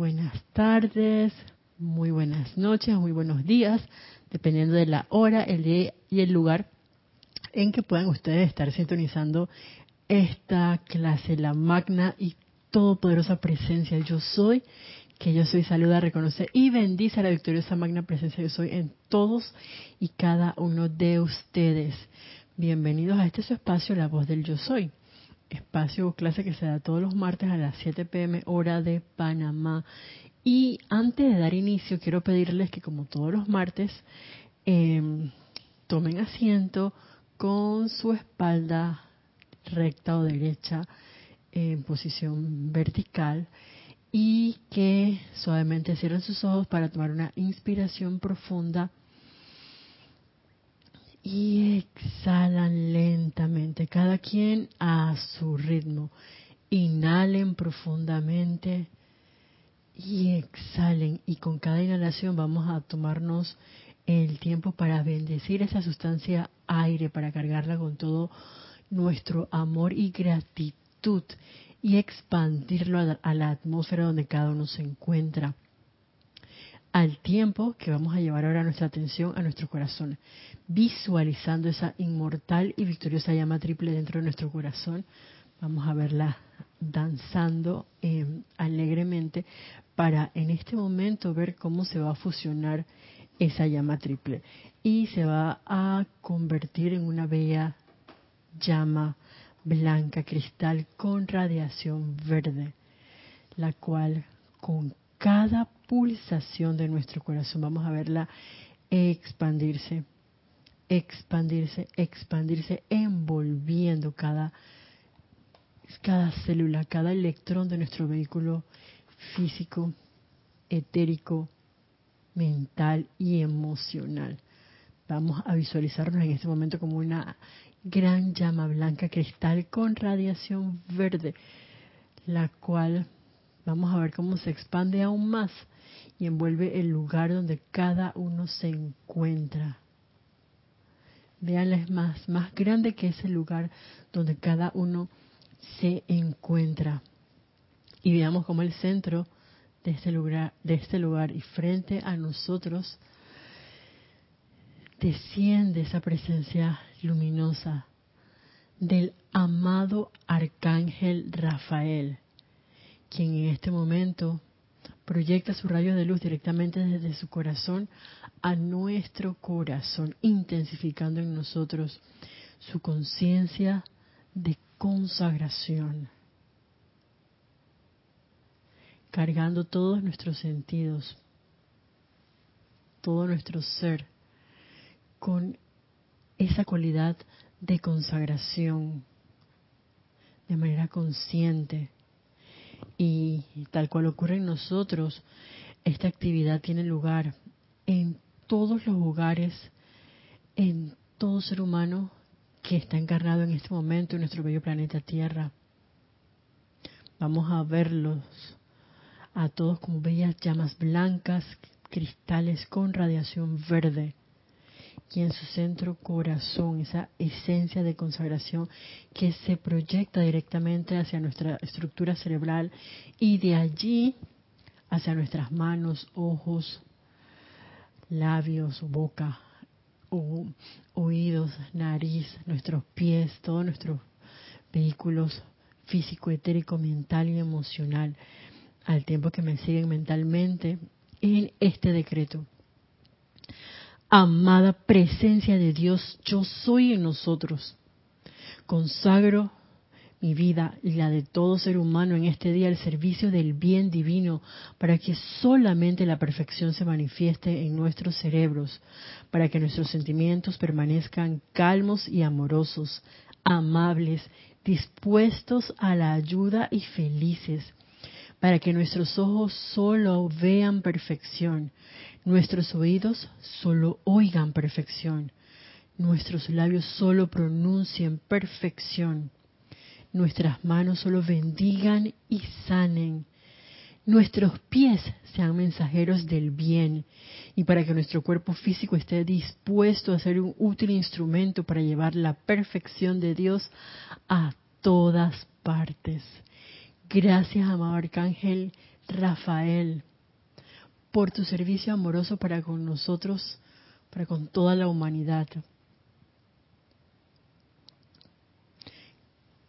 buenas tardes, muy buenas noches, muy buenos días, dependiendo de la hora, el día y el lugar en que puedan ustedes estar sintonizando esta clase, la magna y todopoderosa presencia yo soy, que yo soy, saluda, reconoce y bendice a la victoriosa magna presencia yo soy en todos y cada uno de ustedes. Bienvenidos a este su espacio, La Voz del Yo Soy. Espacio o clase que se da todos los martes a las 7 pm hora de Panamá. Y antes de dar inicio, quiero pedirles que como todos los martes, em, tomen asiento con su espalda recta o derecha en posición vertical y que suavemente cierren sus ojos para tomar una inspiración profunda y exhalan lentamente, cada quien a su ritmo. Inhalen profundamente y exhalen y con cada inhalación vamos a tomarnos el tiempo para bendecir esa sustancia aire, para cargarla con todo nuestro amor y gratitud y expandirlo a la, atmósfera donde cada uno se encuentra. Al tiempo que vamos a llevar ahora nuestra atención a nuestro corazón, visualizando esa inmortal y victoriosa llama triple dentro de nuestro corazón. Vamos a verla danzando eh, alegremente para en este momento ver cómo se va a fusionar esa llama triple y se va a convertir en una bella llama blanca cristal con radiación verde, la cual con cada pulsación de nuestro corazón vamos a verla expandirse, expandirse, expandirse, envolviendo cada, cada célula, cada electrón de nuestro vehículo físico, etérico, mental y emocional. Vamos a visualizarnos en este momento como una gran llama blanca cristal con radiación verde, la cual vamos a ver cómo se expande aún más y envuelve el lugar donde cada uno se encuentra. Veanla es más, más grande que ese lugar donde cada uno se encuentra. Y veamos cómo el centro de este lugar, de este lugar y frente a nosotros desciende esa presencia luminosa del amado arcángel Rafael, quien en este momento proyecta su rayo de luz directamente desde su corazón a nuestro corazón, intensificando en nosotros su conciencia de consagración, cargando todos nuestros sentidos, todo nuestro ser con esa cualidad de consagración de manera consciente. Y tal cual ocurre en nosotros, esta actividad tiene lugar en todos los lugares, en todo ser humano que está encarnado en este momento en nuestro bello planeta Tierra. Vamos a verlos a todos como bellas llamas blancas, cristales con radiación verde y en su centro corazón, esa esencia de consagración que se proyecta directamente hacia nuestra estructura cerebral y de allí hacia nuestras manos, ojos, labios, boca, oídos, nariz, nuestros pies, todos nuestros vehículos físico, etérico, mental y emocional, al tiempo que me siguen mentalmente en este decreto amada presencia de Dios, yo soy en nosotros. Consagro mi vida y la de todo ser humano en este día al servicio del bien divino, para que solamente la perfección se manifieste en nuestros cerebros, para que nuestros sentimientos permanezcan calmos y amorosos, amables, dispuestos a la ayuda y felices, para que nuestros ojos solo vean perfección, Nuestros oídos solo oigan perfección. Nuestros labios solo pronuncien perfección. Nuestras manos solo bendigan y sanen. Nuestros pies sean mensajeros del bien y para que nuestro cuerpo físico esté dispuesto a ser un útil instrumento para llevar la perfección de Dios a todas partes. Gracias, amado Arcángel Rafael, por tu servicio amoroso para con nosotros, para con toda la humanidad.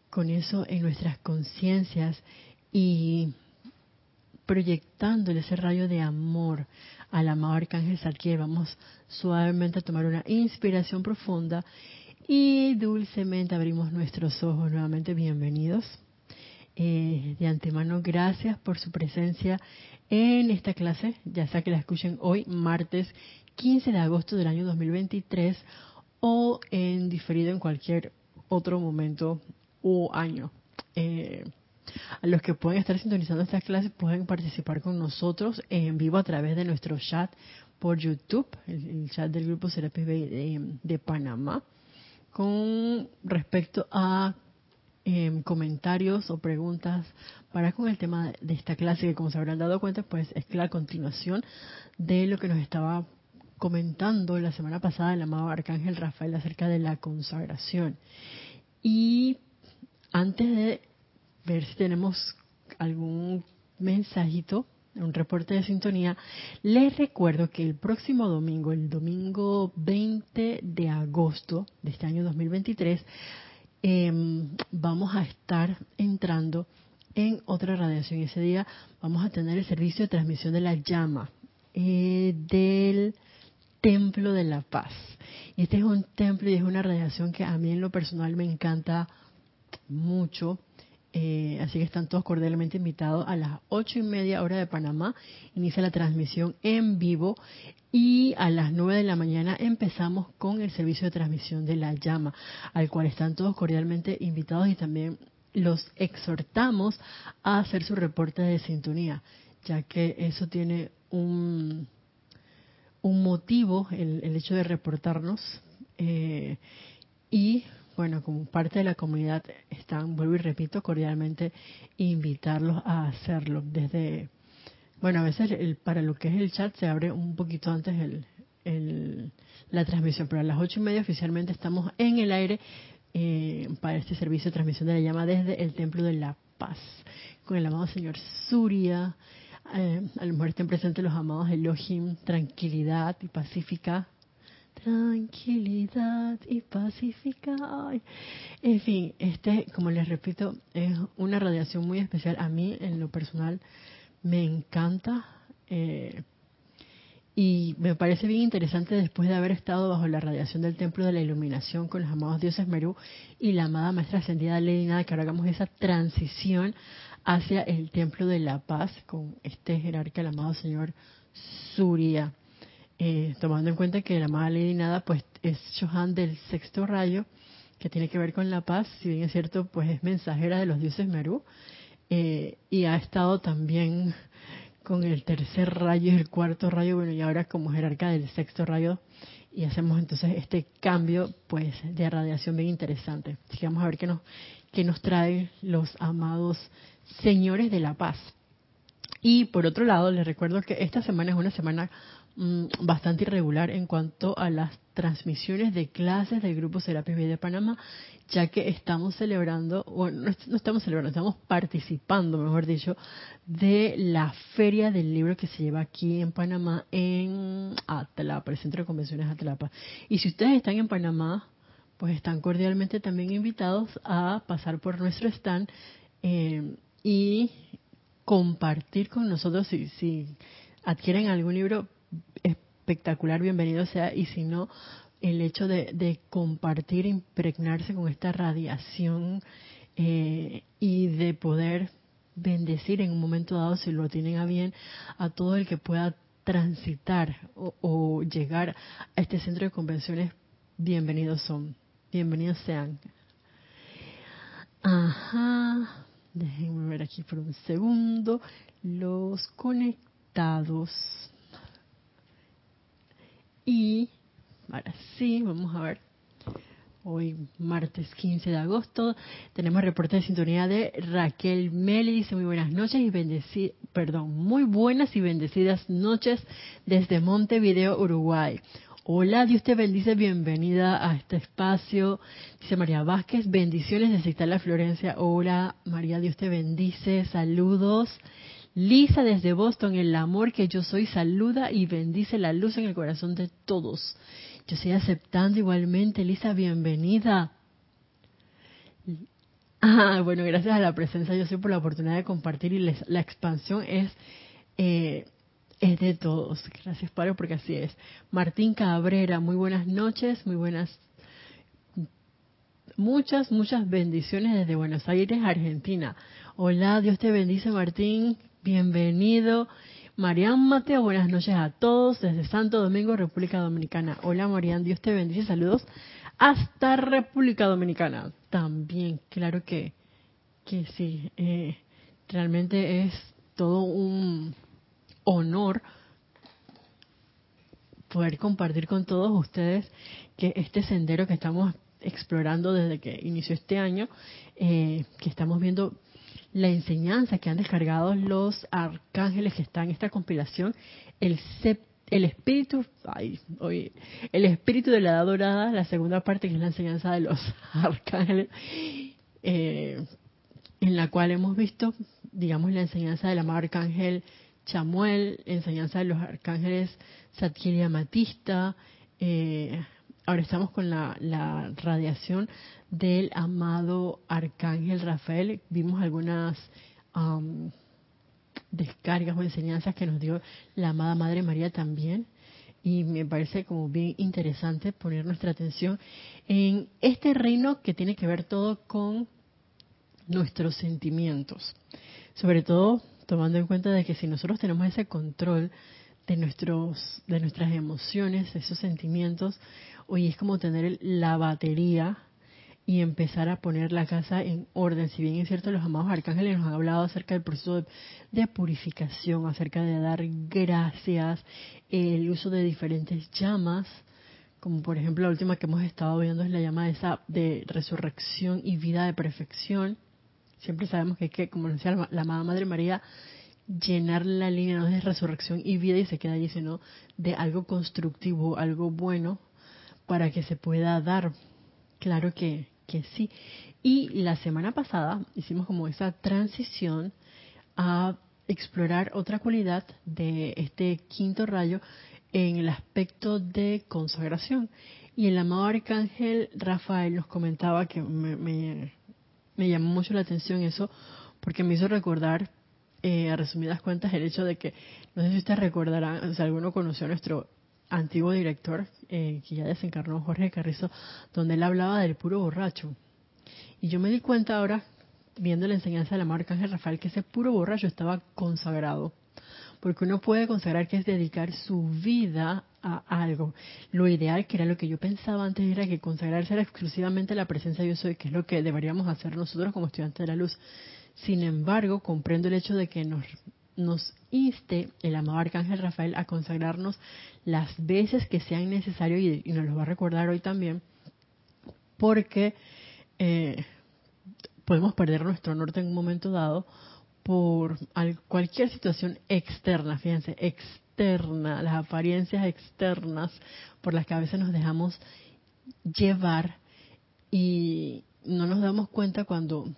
Con eso en nuestras conciencias y proyectándole ese rayo de amor al amado Arcángel Zadkiel, vamos suavemente a tomar una inspiración profunda y dulcemente abrimos nuestros ojos nuevamente. Bienvenidos. Eh, de antemano, gracias por su presencia en esta clase, ya sea que la escuchen hoy, martes 15 de agosto del año 2023, o en diferido en cualquier otro momento u año. Eh, a los que pueden estar sintonizando estas clases pueden participar con nosotros en vivo a través de nuestro chat por YouTube, el, chat del grupo Serapis de, de, Panamá, con respecto a em, comentarios o preguntas para con el tema de esta clase, que como se habrán dado cuenta, pues es la continuación de lo que nos estaba comentando la semana pasada el amado Arcángel Rafael acerca de la consagración. Y antes de ver si tenemos algún mensajito, un reporte de sintonía, les recuerdo que el próximo domingo, el domingo 20 de agosto de este año 2023, em, vamos a estar entrando en otra radiación. Ese día vamos a tener el servicio de transmisión de la llama eh, del Templo de la Paz. Este es un templo y es una radiación que a mí en lo personal me encanta mucho eh, así que están todos cordialmente invitados a las ocho y media hora de Panamá. Inicia la transmisión en vivo y a las nueve de la mañana empezamos con el servicio de transmisión de la llama, al cual están todos cordialmente invitados y también los exhortamos a hacer su reporte de sintonía, ya que eso tiene un, un motivo, el, hecho de reportarnos. Eh, y bueno, como parte de la comunidad están, vuelvo y repito, cordialmente invitarlos a hacerlo. Desde, bueno, a veces el, para lo que es el chat se abre un poquito antes el, el, la transmisión, pero a las ocho y media oficialmente estamos en el aire eh, para este servicio de transmisión de la llama desde el Templo de la Paz, con el amado Señor Surya. Eh, a lo mejor estén presentes los amados Elohim, tranquilidad y pacífica tranquilidad y pacífica. En fin, este, como les repito, es una radiación muy especial. A mí, en lo personal, me encanta. Eh, y me parece bien interesante después de haber estado bajo la radiación del Templo de la Iluminación con los amados dioses Merú y la amada Maestra Ascendida Lady Nada, que ahora hagamos esa transición hacia el Templo de la Paz con este jerarca, el amado Señor Surya. Eh, tomando en cuenta que la amada Lady Nada pues es Johan del sexto rayo, que tiene que ver con la paz, si bien es cierto, pues es mensajera de los dioses Merú, eh, y ha estado también con el tercer rayo y el cuarto rayo, bueno, y ahora como jerarca del sexto rayo, y hacemos entonces este cambio pues de radiación bien interesante. Así que vamos a ver qué nos, qué nos traen los amados señores de la paz. Y por otro lado, les recuerdo que esta semana es una semana Mm, bastante irregular en cuanto a las transmisiones de clases del Grupo Serapis Bay de Panamá, ya que estamos celebrando, bueno, no estamos celebrando, estamos participando, mejor dicho, de la feria del libro que se lleva aquí en Panamá, en Atlapa, el Centro de Convenciones Atlapa. Y si ustedes están en Panamá, pues están cordialmente también invitados a pasar por nuestro stand eh, y compartir con nosotros si, si adquieren algún libro espectacular, bienvenido sea, y si no, el hecho de, compartir, impregnarse con esta radiación eh, y de poder bendecir en un momento dado, si lo tienen a bien, a todo el que pueda transitar o, llegar a este centro de convenciones, bienvenidos son, bienvenidos sean. Ajá, déjenme ver aquí por un segundo, los conectados. Y ahora sí, vamos a ver. Hoy, martes 15 de agosto, tenemos reporte de sintonía de Raquel Meli. Dice muy buenas noches y bendecidas, perdón, muy buenas y bendecidas noches desde Montevideo, Uruguay. Hola, Dios te bendice, bienvenida a este espacio. Dice María Vázquez, bendiciones desde Italia, Florencia. Hola, María, Dios te bendice, saludos. Lisa desde Boston, el amor que yo soy saluda y bendice la luz en el corazón de todos. Yo estoy aceptando igualmente, Lisa, bienvenida. Ah, bueno, gracias a la presencia, yo soy por la oportunidad de compartir y la expansión es, eh, es de todos. Gracias, Padre, porque así es. Martín Cabrera, muy buenas noches, muy buenas, muchas, muchas bendiciones desde Buenos Aires, Argentina. Hola, Dios te bendice, Martín, bienvenido. Marian Mateo, buenas noches a todos desde Santo Domingo, República Dominicana. Hola, Marian, Dios te bendice, saludos hasta República Dominicana. También, claro que, que sí, eh, realmente es todo un honor poder compartir con todos ustedes que este sendero que estamos explorando desde que inició este año, eh, que estamos viendo la enseñanza que han descargado los arcángeles que están en esta compilación, el el espíritu, ay, el espíritu de la edad dorada, la segunda parte que es la enseñanza de los arcángeles, eh, en la cual hemos visto, digamos, la enseñanza del amado arcángel Chamuel, enseñanza de los arcángeles Satkiel y Amatista, eh, ahora estamos con la, radiación del amado arcángel Rafael, vimos algunas descargas o enseñanzas que nos dio la amada Madre María también. Y me parece como bien interesante poner nuestra atención en este reino que tiene que ver todo con nuestros sentimientos. Sobre todo tomando en cuenta de que si nosotros tenemos ese control de nuestros de nuestras emociones, esos sentimientos, hoy es como tener la batería y empezar a poner la casa en orden. Si bien es cierto, los amados arcángeles nos han hablado acerca del proceso de, purificación, acerca de dar gracias, el uso de diferentes llamas, como por ejemplo la última que hemos estado viendo es la llama esa de resurrección y vida de perfección. Siempre sabemos que que, como decía la, la amada Madre María, llenar la línea no de resurrección y vida y se queda allí, sino de algo constructivo, algo bueno, para que se pueda dar. Claro que, que sí. Y la semana pasada hicimos como esa transición a explorar otra cualidad de este quinto rayo en el aspecto de consagración. Y el amado arcángel Rafael nos comentaba que me, me, llamó mucho la atención eso, porque me hizo recordar, eh, a resumidas cuentas, el hecho de que, no sé si ustedes recordarán, si alguno conoció nuestro antiguo director, eh, que ya desencarnó Jorge Carrizo, donde él hablaba del puro borracho. Y yo me di cuenta ahora, viendo la enseñanza de la marca Ángel Rafael, que ese puro borracho estaba consagrado. Porque uno puede consagrar que es dedicar su vida a algo. Lo ideal, que era lo que yo pensaba antes, era que consagrarse era exclusivamente la presencia de yo soy, que es lo que deberíamos hacer nosotros como estudiantes de la luz. Sin embargo, comprendo el hecho de que nos nos inste el amado Arcángel Rafael a consagrarnos las veces que sean necesarios y, nos lo va a recordar hoy también, porque eh, podemos perder nuestro norte en un momento dado por cualquier situación externa, fíjense, externa, las apariencias externas por las que a veces nos dejamos llevar y no nos damos cuenta cuando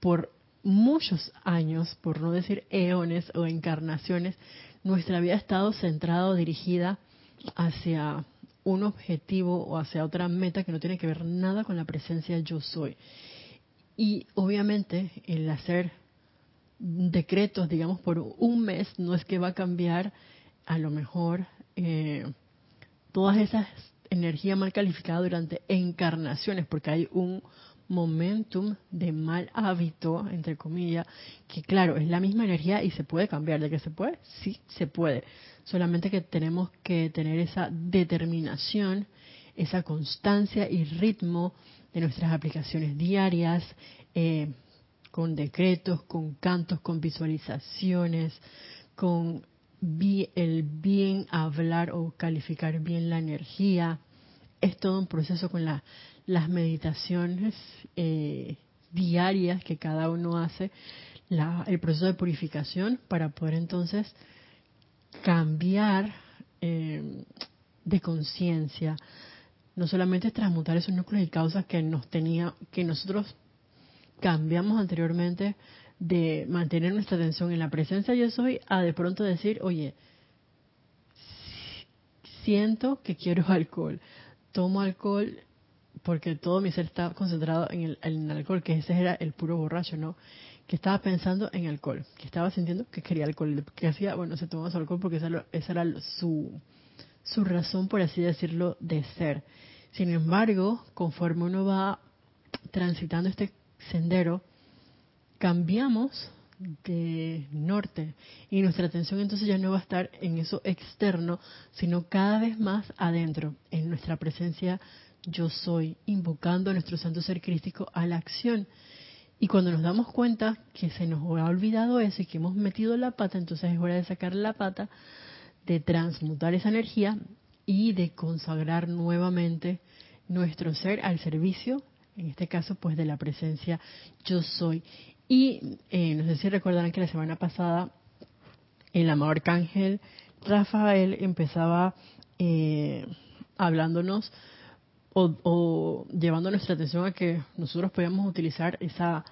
por muchos años, por no decir eones o encarnaciones, nuestra vida ha estado centrada o dirigida hacia un objetivo o hacia otra meta que no tiene que ver nada con la presencia yo soy. Y obviamente el hacer decretos, digamos, por un mes no es que va a cambiar a lo mejor eh, todas esas energías mal calificadas durante encarnaciones, porque hay un momentum de mal hábito, entre comillas, que claro, es la misma energía y se puede cambiar. ¿De que se puede? Sí, se puede. Solamente que tenemos que tener esa determinación, esa constancia y ritmo de nuestras aplicaciones diarias, eh, con decretos, con cantos, con visualizaciones, con el bien hablar o calificar bien la energía. Es todo un proceso con la las meditaciones eh, diarias que cada uno hace, el proceso de purificación para poder entonces cambiar eh, de conciencia, no solamente transmutar esos núcleos y causas que nos tenía, que nosotros cambiamos anteriormente de mantener nuestra atención en la presencia yo soy a de pronto decir, oye, siento que quiero alcohol, tomo alcohol porque todo mi ser está concentrado en el, alcohol, que ese era el puro borracho, ¿no? Que estaba pensando en alcohol, que estaba sintiendo que quería alcohol, que hacía, bueno, se tomaba su alcohol porque esa, esa era su, su razón, por así decirlo, de ser. Sin embargo, conforme uno va transitando este sendero, cambiamos de norte y nuestra atención entonces ya no va a estar en eso externo, sino cada vez más adentro, en nuestra presencia yo soy, invocando a nuestro santo ser crístico a la acción. Y cuando nos damos cuenta que se nos ha olvidado eso y que hemos metido la pata, entonces es hora de sacar la pata, de transmutar esa energía y de consagrar nuevamente nuestro ser al servicio, en este caso pues de la presencia yo soy. Y eh, no sé si recordarán que la semana pasada el amado arcángel Rafael empezaba eh, hablándonos o, llevando nuestra atención a que nosotros podíamos utilizar esa,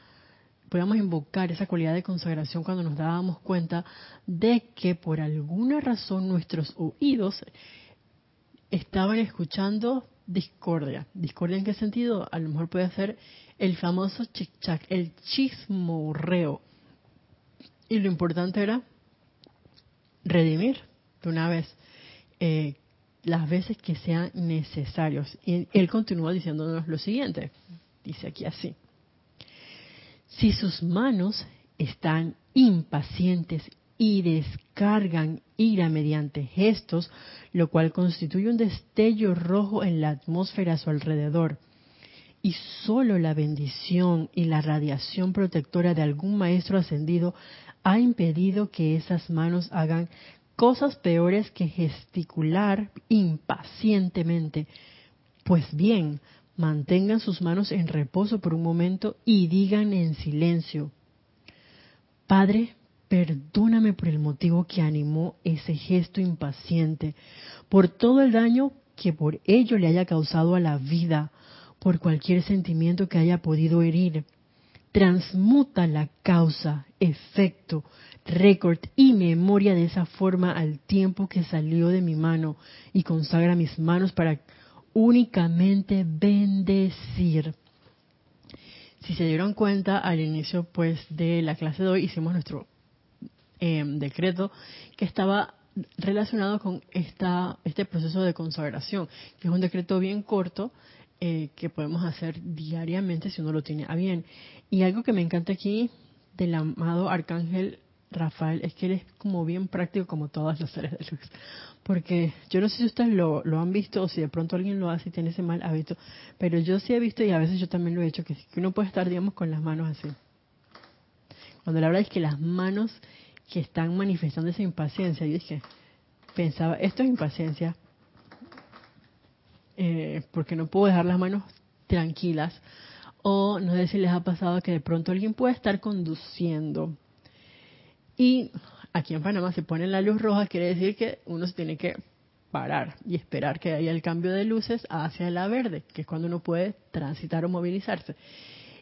podíamos invocar esa cualidad de consagración cuando nos dábamos cuenta de que por alguna razón nuestros oídos estaban escuchando discordia. ¿Discordia en qué sentido? A lo mejor puede ser el famoso chic-chac, el chismorreo. Y lo importante era redimir de una vez eh, las veces que sean necesarios. Y él continúa diciéndonos lo siguiente, dice aquí así. Si sus manos están impacientes y descargan ira mediante gestos, lo cual constituye un destello rojo en la atmósfera a su alrededor. Y solo la bendición y la radiación protectora de algún maestro ascendido ha impedido que esas manos hagan cosas peores que gesticular impacientemente. Pues bien, mantengan sus manos en reposo por un momento y digan en silencio, Padre, Perdóname por el motivo que animó ese gesto impaciente, por todo el daño que por ello le haya causado a la vida, por cualquier sentimiento que haya podido herir. Transmuta la causa, efecto, récord y memoria de esa forma al tiempo que salió de mi mano y consagra mis manos para únicamente bendecir. Si se dieron cuenta al inicio pues de la clase de hoy hicimos nuestro Em, decreto que estaba relacionado con esta, este proceso de consagración, que es un decreto bien corto eh, que podemos hacer diariamente si uno lo tiene a bien. Y algo que me encanta aquí del amado Arcángel Rafael es que él es como bien práctico como todas las seres de luz. Porque yo no sé si ustedes lo, lo, han visto o si de pronto alguien lo hace y tiene ese mal hábito, pero yo sí he visto y a veces yo también lo he hecho, que, uno puede estar, digamos, con las manos así. Cuando la verdad es que las manos que están manifestando esa impaciencia. Yo dije, pensaba, esto es impaciencia, eh, porque no puedo dejar las manos tranquilas. O no sé si les ha pasado que de pronto alguien puede estar conduciendo y aquí en Panamá se pone la luz roja, quiere decir que uno se tiene que parar y esperar que haya el cambio de luces hacia la verde, que es cuando uno puede transitar o movilizarse.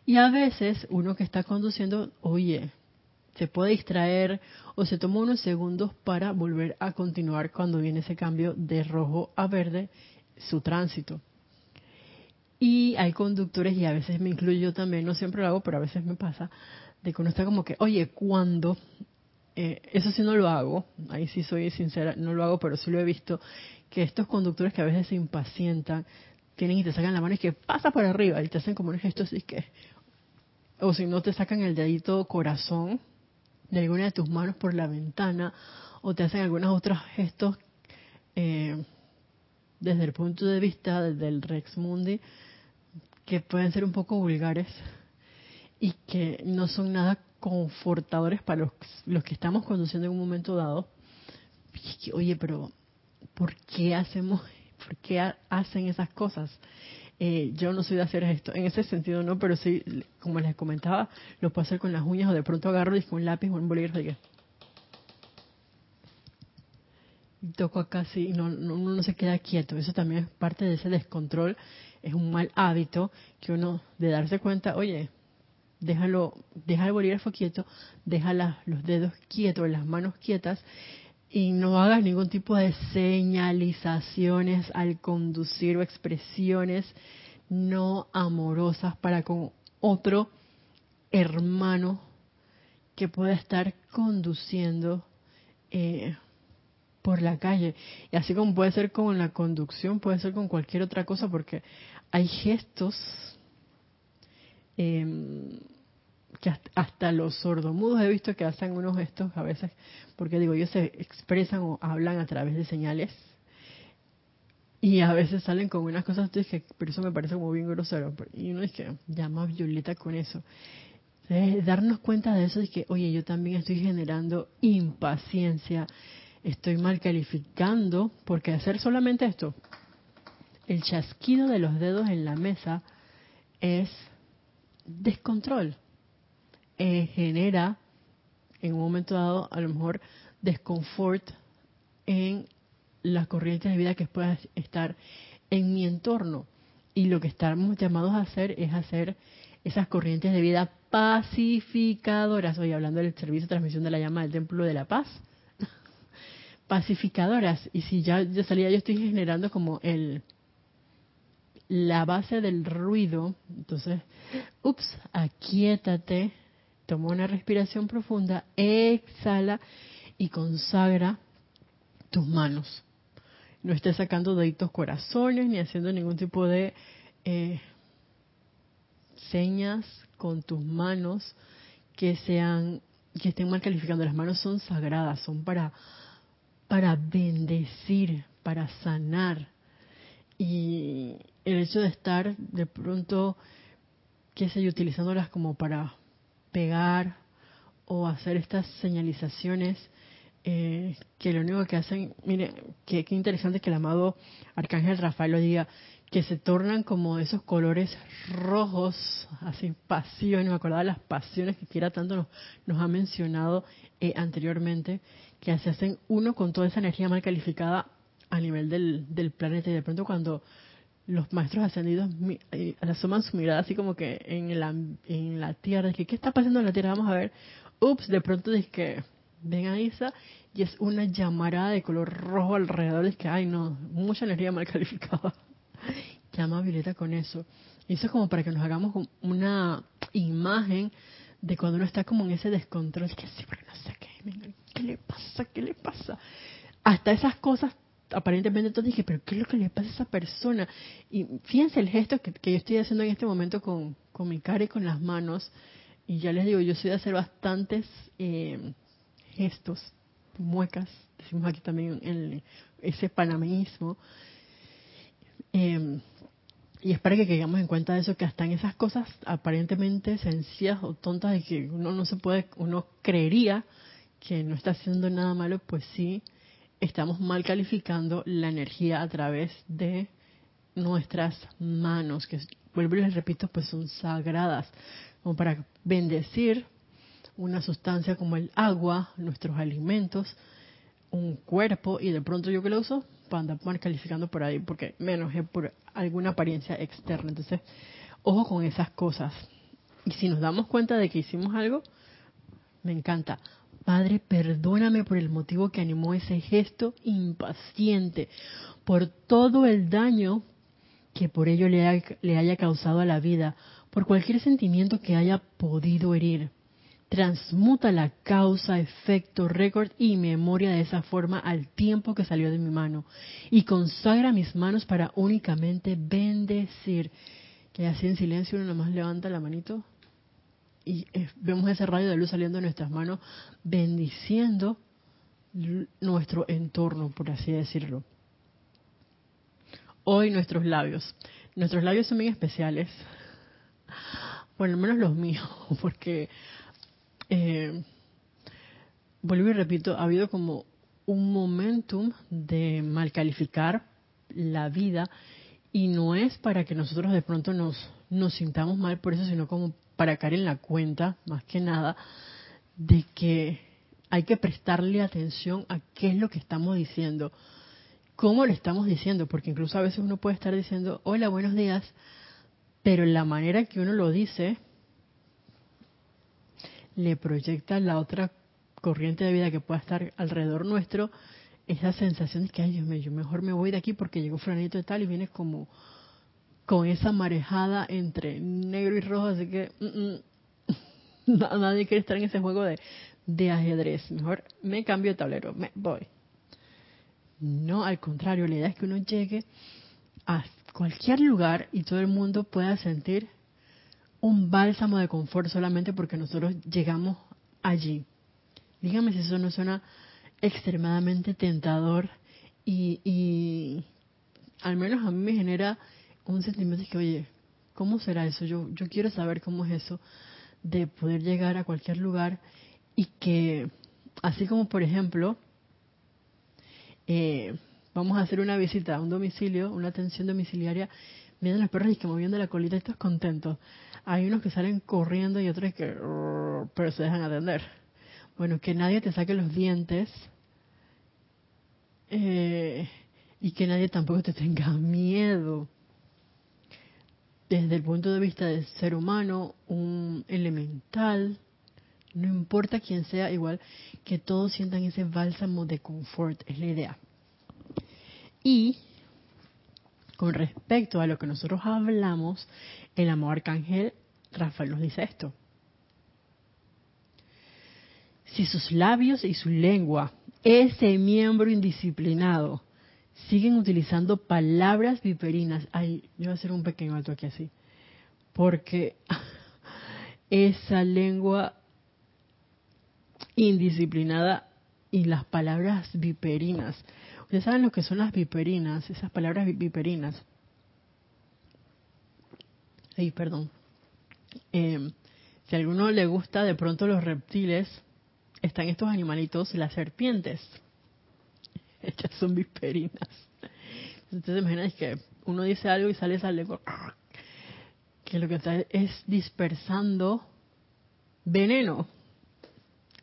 Y a veces uno que está conduciendo, oye, se puede distraer o se toma unos segundos para volver a continuar cuando viene ese cambio de rojo a verde, su tránsito. Y hay conductores, y a veces me incluyo yo también, no siempre lo hago, pero a veces me pasa, de que uno está como que, oye, ¿cuándo? Eh, eso sí no lo hago, ahí sí soy sincera, no lo hago, pero sí lo he visto, que estos conductores que a veces se impacientan, tienen y te sacan la mano y que pasa por arriba, y te hacen como un gesto así que, o si no te sacan el dedito corazón, de alguna de tus manos por la ventana o te hacen algunos otros gestos eh, desde el punto de vista del Rex Mundi que pueden ser un poco vulgares y que no son nada confortadores para los, los que estamos conduciendo en un momento dado. Oye, pero ¿por qué hacemos, por qué hacen esas cosas? Eh, yo no soy de hacer esto. En ese sentido no, pero sí, como les comentaba, lo puedo hacer con las uñas o de pronto agarro y con un lápiz o un bolígrafo y toco acá sí, no, no, uno no se queda quieto. Eso también es parte de ese descontrol. Es un mal hábito que uno, de darse cuenta, oye, déjalo, deja el bolígrafo quieto, deja los dedos quietos, las manos quietas y no hagas ningún tipo de señalizaciones al conducir o expresiones no amorosas para con otro hermano que pueda estar conduciendo eh, por la calle. Y así como puede ser con la conducción, puede ser con cualquier otra cosa, porque hay gestos eh, que hasta, los sordomudos he visto que hacen unos gestos a veces, porque digo, ellos se expresan o hablan a través de señales. Y a veces salen con unas cosas, que, pero eso me parece como bien grosero. Y uno es que llama violeta con eso. darnos cuenta de eso y que, oye, yo también estoy generando impaciencia, estoy mal calificando, porque hacer solamente esto, el chasquido de los dedos en la mesa es descontrol. Eh, genera en un momento dado a lo mejor desconfort en las corrientes de vida que puedan estar en mi entorno. Y lo que estamos llamados a hacer es hacer esas corrientes de vida pacificadoras. Hoy hablando del servicio de transmisión de la llama del Templo de la Paz. Pacificadoras. Y si ya de salida yo estoy generando como el la base del ruido, entonces, ups, aquietate, toma una respiración profunda, exhala y consagra tus manos. No estés sacando deditos corazones ni haciendo ningún tipo de eh, señas con tus manos que sean que estén mal calificando. Las manos son sagradas, son para para bendecir, para sanar. Y el hecho de estar de pronto, qué sé yo, utilizándolas como para pegar o hacer estas señalizaciones eh, que lo único que hacen, mire, qué interesante que el amado Arcángel Rafael lo diga, que se tornan como esos colores rojos, así pasiones, me acordaba de las pasiones que quiera tanto nos, nos ha mencionado eh, anteriormente, que se hacen uno con toda esa energía mal calificada a nivel del, del planeta y de pronto cuando los maestros ascendidos eh, asoman su mirada así como que en la, en la tierra, es que ¿qué está pasando en la tierra? Vamos a ver. Ups, de pronto es que ven a Isa y es una llamarada de color rojo alrededor, es que, ay no, mucha energía mal calificada. Llama a Violeta con eso. Y eso es como para que nos hagamos una imagen de cuando uno está como en ese descontrol, que siempre no sé qué, ¿qué le pasa? ¿Qué le pasa? Hasta esas cosas aparentemente entonces dije, pero ¿qué es lo que le pasa a esa persona? Y fíjense el gesto que, yo estoy haciendo en este momento con, mi cara y con las manos. Y ya les digo, yo soy de hacer bastantes eh, gestos, muecas, decimos aquí también en ese panameísmo. Eh, y es para que caigamos en cuenta de eso, que hasta en esas cosas aparentemente sencillas o tontas de que uno no se puede, uno creería que no está haciendo nada malo, pues sí, estamos mal calificando la energía a través de nuestras manos, que vuelvo y les repito, pues son sagradas, como para bendecir una sustancia como el agua, nuestros alimentos, un cuerpo, y de pronto yo que lo uso para andar mal calificando por ahí, porque me enojé por alguna apariencia externa. Entonces, ojo con esas cosas. Y si nos damos cuenta de que hicimos algo, me encanta. Padre, perdóname por el motivo que animó ese gesto impaciente, por todo el daño que por ello le, haya causado a la vida, por cualquier sentimiento que haya podido herir. Transmuta la causa, efecto, récord y memoria de esa forma al tiempo que salió de mi mano y consagra mis manos para únicamente bendecir. Que así en silencio uno nomás levanta la manito y eh, vemos ese rayo de luz saliendo de nuestras manos, bendiciendo nuestro entorno, por así decirlo. Hoy nuestros labios. Nuestros labios son bien especiales. Bueno, al menos los míos, porque, eh, vuelvo y repito, ha habido como un momentum de mal calificar la vida y no es para que nosotros de pronto nos, nos sintamos mal por eso, sino como para caer en la cuenta, más que nada, de que hay que prestarle atención a qué es lo que estamos diciendo, cómo lo estamos diciendo, porque incluso a veces uno puede estar diciendo, hola, buenos días, pero la manera que uno lo dice le proyecta la otra corriente de vida que pueda estar alrededor nuestro, esa sensación de que, ay Dios mío, yo mejor me voy de aquí porque llegó Franito y tal, y viene como con esa marejada entre negro y rojo, así que mm, mm, nadie quiere estar en ese juego de, ajedrez. Mejor me cambio de tablero, me voy. No, al contrario, la idea es que uno llegue a cualquier lugar y todo el mundo pueda sentir un bálsamo de confort solamente porque nosotros llegamos allí. Dígame si eso no suena extremadamente tentador y, y al menos a mí me genera un sentimiento que, oye, ¿cómo será eso? Yo, yo quiero saber cómo es eso de poder llegar a cualquier lugar y que, así como por ejemplo, eh, vamos a hacer una visita a un domicilio, una atención domiciliaria, vienen los perros y que moviendo la colita y estás contento. Hay unos que salen corriendo y otros que, pero se dejan atender. Bueno, que nadie te saque los dientes eh, y que nadie tampoco te tenga miedo. Desde el punto de vista del ser humano, un elemental, no importa quién sea, igual que todos sientan ese bálsamo de confort, es la idea. Y con respecto a lo que nosotros hablamos, el amor arcángel Rafael nos dice esto. Si sus labios y su lengua, ese miembro indisciplinado, siguen utilizando palabras viperinas, ay, yo voy a hacer un pequeño alto aquí así, porque esa lengua indisciplinada y las palabras viperinas. Ustedes saben lo que son las viperinas, esas palabras viperinas. Ay, perdón. Eh, si a alguno le gusta de pronto los reptiles, están estos animalitos, las serpientes. Estas son viperinas. Entonces imagináis que uno dice algo y sale esa lengua que lo que está es dispersando veneno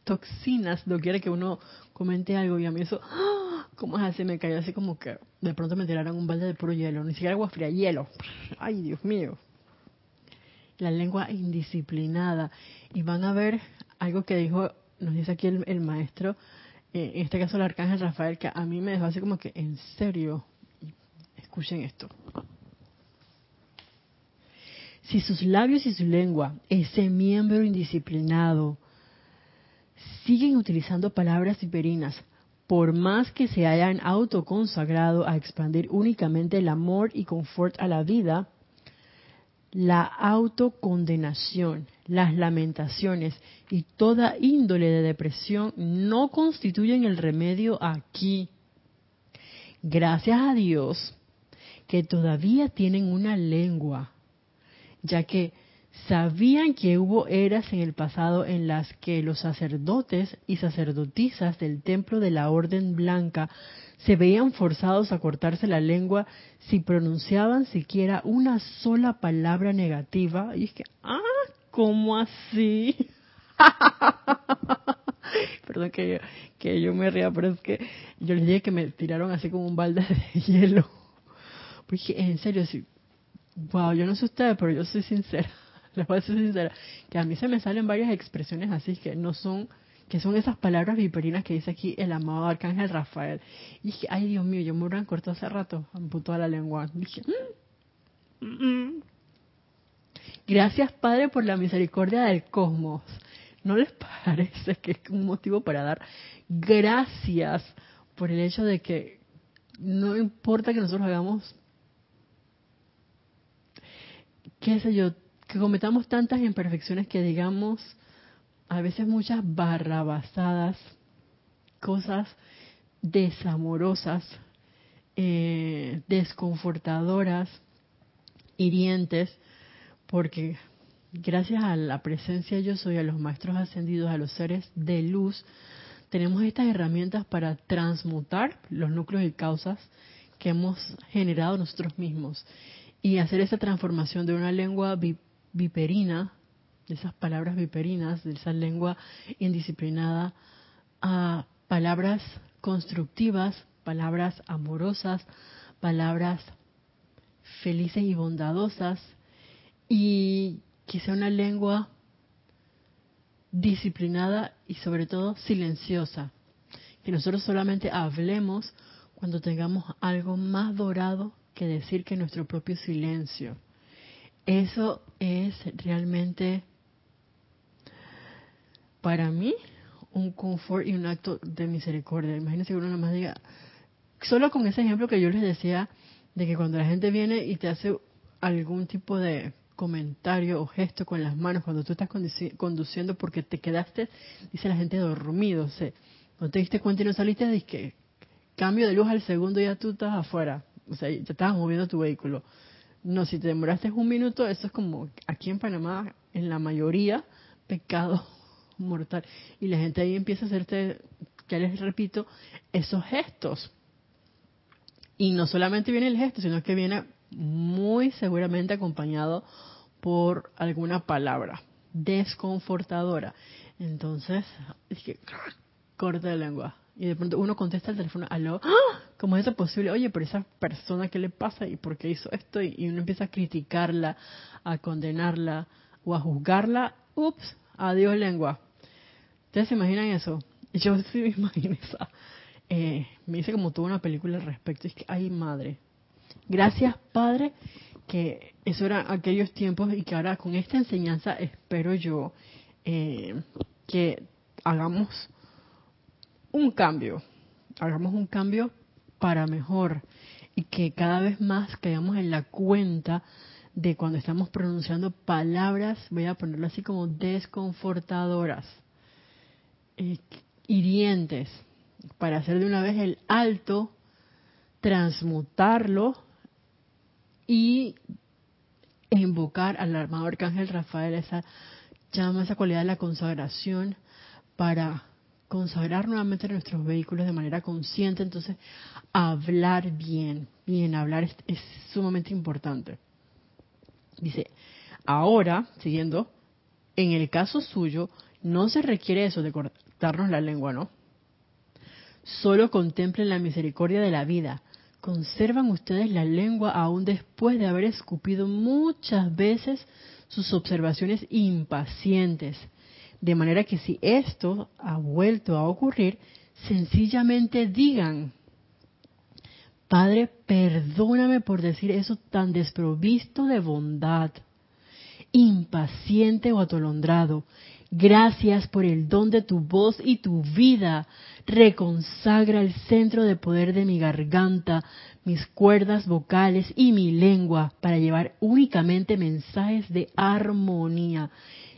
toxinas, no quiere que uno comente algo y a mí eso. ¿cómo es así? Me cayó así como que de pronto me tiraron un balde de puro hielo, ni siquiera agua fría, hielo. Ay, Dios mío. La lengua indisciplinada. Y van a ver algo que dijo, nos dice aquí el, maestro, en este caso el arcángel Rafael, que a mí me dejó así como que, en serio, escuchen esto. Si sus labios y su lengua, ese miembro indisciplinado, siguen utilizando palabras viperinas, por más que se hayan autoconsagrado a expandir únicamente el amor y confort a la vida, la autocondenación, las lamentaciones y toda índole de depresión no constituyen el remedio aquí. Gracias a Dios que todavía tienen una lengua, ya que sabían que hubo eras en el pasado en las que los sacerdotes y sacerdotisas del templo de la Orden Blanca se veían forzados a cortarse la lengua si pronunciaban siquiera una sola palabra negativa. Y es que, ah, ¿cómo así? Perdón que yo, que yo me ría, pero es que yo les dije que me tiraron así como un balde de hielo. Porque en serio, sí, wow, yo no sé ustedes, pero yo soy sincera les voy a ser sincera, que a mí se me salen varias expresiones así que no son, que son esas palabras viperinas que dice aquí el amado arcángel Rafael. Y dije, ay Dios mío, yo me hubieran cortado hace rato, amputó a la lengua. dije, mm, mm, mm". gracias Padre por la misericordia del cosmos. ¿No les parece que es un motivo para dar gracias por el hecho de que no importa que nosotros hagamos, qué sé yo, que cometamos tantas imperfecciones que digamos a veces muchas barrabasadas, cosas desamorosas, eh, desconfortadoras, hirientes, porque gracias a la presencia yo soy, a los maestros ascendidos, a los seres de luz, tenemos estas herramientas para transmutar los núcleos y causas que hemos generado nosotros mismos y hacer esa transformación de una lengua viperina, de esas palabras viperinas, de esa lengua indisciplinada, a palabras constructivas, palabras amorosas, palabras felices y bondadosas, y que sea una lengua disciplinada y sobre todo silenciosa. Que nosotros solamente hablemos cuando tengamos algo más dorado que decir que nuestro propio silencio. Eso es realmente para mí un confort y un acto de misericordia. Imagínense que uno nada más diga, solo con ese ejemplo que yo les decía, de que cuando la gente viene y te hace algún tipo de comentario o gesto con las manos cuando tú estás conduciendo porque te quedaste, dice la gente, dormido. O sea, no te diste cuenta y no saliste, de que cambio de luz al segundo ya tú estás afuera. O sea, ya estabas moviendo tu vehículo. No, si te demoraste un minuto, eso es como aquí en Panamá, en la mayoría, pecado mortal. Y la gente ahí empieza a hacerte, ya les repito, esos gestos. Y no solamente viene el gesto, sino que viene muy seguramente acompañado por alguna palabra desconfortadora. Entonces, es que corta la lengua. Y de pronto uno contesta el teléfono, aló. ¿cómo es eso posible? Oye, pero esa persona, ¿qué le pasa? ¿Y por qué hizo esto? Y uno empieza a criticarla, a condenarla o a juzgarla. Ups, adiós lengua. ¿Ustedes se imaginan eso? Yo sí me imagino esa. Eh, me dice como tuvo una película al respecto. Es que, ay madre. Gracias, Padre, que eso era aquellos tiempos y que ahora con esta enseñanza espero yo eh, que hagamos un cambio, hagamos un cambio para mejor y que cada vez más caigamos en la cuenta de cuando estamos pronunciando palabras, voy a ponerlo así como desconfortadoras, eh, hirientes, para hacer de una vez el alto, transmutarlo y invocar al armado arcángel Rafael, esa llama, esa cualidad de la consagración para consagrar nuevamente nuestros vehículos de manera consciente, entonces hablar bien, bien, hablar es, sumamente importante. Dice, ahora, siguiendo, en el caso suyo, no se requiere eso de cortarnos la lengua, ¿no? Solo contemplen la misericordia de la vida. Conservan ustedes la lengua aún después de haber escupido muchas veces sus observaciones impacientes de manera que si esto ha vuelto a ocurrir, sencillamente digan, Padre, perdóname por decir eso tan desprovisto de bondad, impaciente o atolondrado. Gracias por el don de tu voz y tu vida. Reconsagra el centro de poder de mi garganta, mis cuerdas vocales y mi lengua para llevar únicamente mensajes de armonía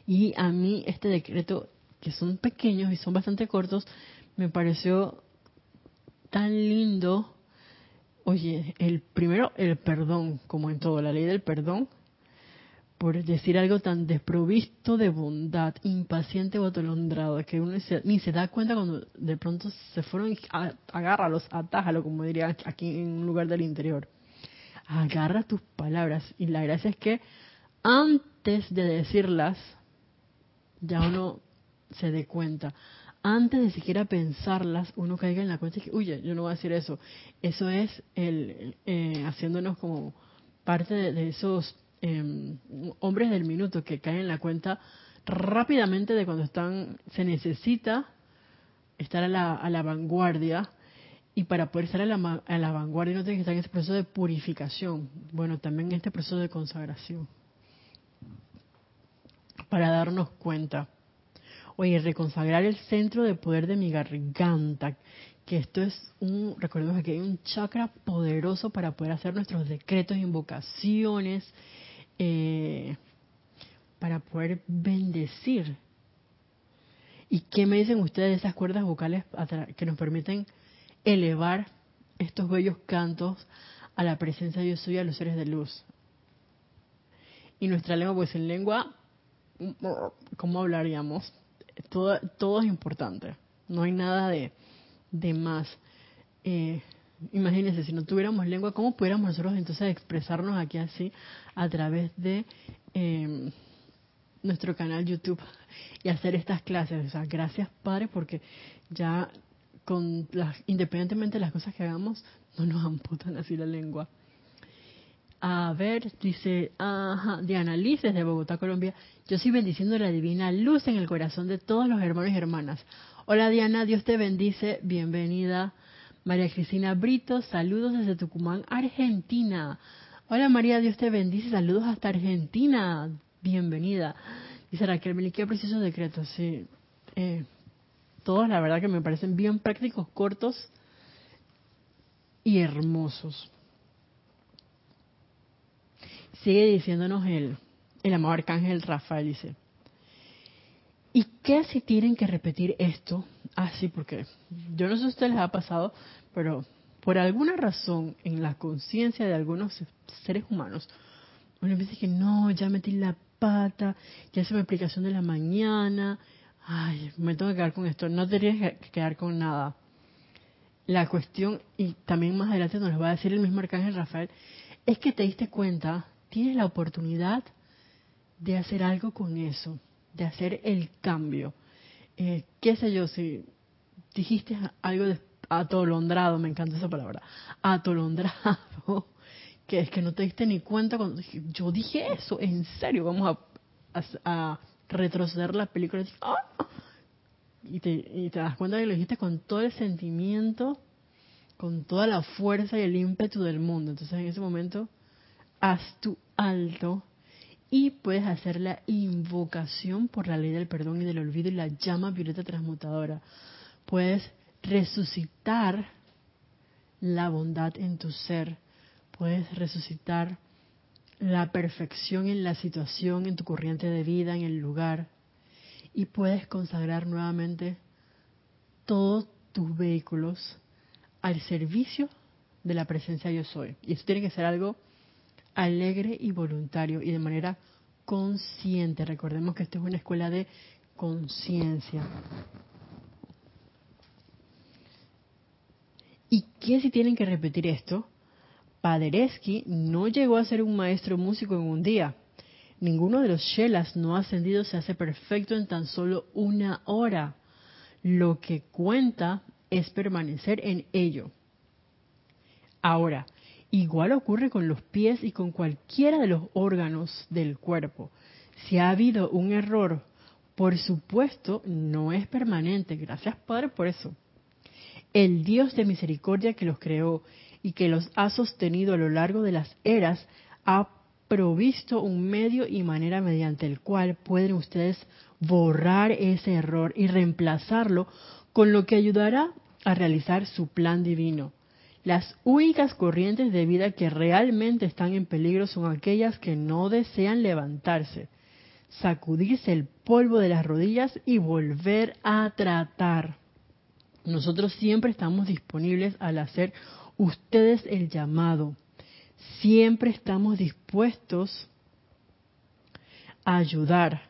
y a mí este decreto, que son pequeños y son bastante cortos, me pareció tan lindo. Oye, el primero, el perdón, como en todo, la ley del perdón, por decir algo tan desprovisto de bondad, impaciente o atolondrado, que uno ni se da cuenta cuando de pronto se fueron, agárralos, atájalo, como diría aquí en un lugar del interior. Agarra tus palabras. Y la gracia es que antes de decirlas, ya uno se dé cuenta. Antes de siquiera pensarlas, uno caiga en la cuenta y que, uy, yo no voy a decir eso. Eso es el eh, haciéndonos como parte de, esos em, hombres del minuto que caen en la cuenta rápidamente de cuando están, se necesita estar a la, a la vanguardia y para poder estar a la, a la vanguardia uno tiene que estar en ese proceso de purificación. Bueno, también en este proceso de consagración para darnos cuenta. Oye, reconsagrar el centro de poder de mi garganta, que esto es un, recordemos que hay un chakra poderoso para poder hacer nuestros decretos, invocaciones, eh, para poder bendecir. ¿Y qué me dicen ustedes de esas cuerdas vocales que nos permiten elevar estos bellos cantos a la presencia de Dios soy a los seres de luz? Y nuestra lengua, pues en lengua ¿cómo hablaríamos? Todo, todo es importante, no hay nada de, de más. Eh, imagínense, si no tuviéramos lengua, ¿cómo pudiéramos nosotros entonces expresarnos aquí así a través de em, nuestro canal YouTube y hacer estas clases? O sea, gracias Padre, porque ya con las, independientemente de las cosas que hagamos, no nos amputan así la lengua. A ver, dice ajá, Diana Liz desde Bogotá, Colombia. Yo estoy bendiciendo la divina luz en el corazón de todos los hermanos y hermanas. Hola Diana, Dios te bendice. Bienvenida. María Cristina Brito, saludos desde Tucumán, Argentina. Hola María, Dios te bendice. Saludos hasta Argentina. Bienvenida. Dice Raquel, qué precioso decreto. Sí. Eh, todos la verdad que me parecen bien prácticos, cortos y hermosos. Sigue diciéndonos el, el amado arcángel Rafael, dice, ¿y qué si tienen que repetir esto? Así, ah, porque yo no sé si a ustedes les ha pasado, pero por alguna razón en la conciencia de algunos seres humanos, uno piensa que no, ya metí la pata, ya hice mi explicación de la mañana, ay, me tengo que quedar con esto, no tendrías que quedar con nada. La cuestión, y también más adelante nos lo va a decir el mismo arcángel Rafael, es que te diste cuenta, tienes la oportunidad de hacer algo con eso, de hacer el cambio. Eh, qué sé yo, si dijiste algo de atolondrado, me encanta esa palabra, atolondrado, que es que no te diste ni cuenta cuando dije, yo dije eso, en serio, vamos a retroceder la película ¡ah! y, te, y te das cuenta que lo dijiste con todo el sentimiento, con toda la fuerza y el ímpetu del mundo. Entonces en ese momento, haz tu alto y puedes hacer la invocación por la ley del perdón y del olvido y la llama violeta transmutadora. Puedes resucitar la bondad en tu ser. Puedes resucitar la perfección en la situación, en tu corriente de vida, en el lugar, y puedes consagrar nuevamente todos tus vehículos al servicio de la presencia yo soy. Y eso tiene que ser algo alegre y voluntario y de manera consciente. Recordemos que esto es una escuela de conciencia. ¿Y qué si tienen que repetir esto? Paderewski no llegó a ser un maestro músico en un día. Ninguno de los Shelas no ascendido se hace perfecto en tan solo una hora. Lo que cuenta es permanecer en ello. Ahora, igual ocurre con los pies y con cualquiera de los órganos del cuerpo. Si ha habido un error, por supuesto, no es permanente. Gracias, Padre, por eso. El Dios de misericordia que los creó y que los ha sostenido a lo largo de las eras, ha provisto un medio y manera mediante el cual pueden ustedes borrar ese error y reemplazarlo con lo que ayudará a realizar su plan divino. Las únicas corrientes de vida que realmente están en peligro son aquellas que no desean levantarse, sacudirse el polvo de las rodillas y volver a tratar. Nosotros siempre estamos disponibles al hacer ustedes el llamado. Siempre estamos dispuestos a ayudar.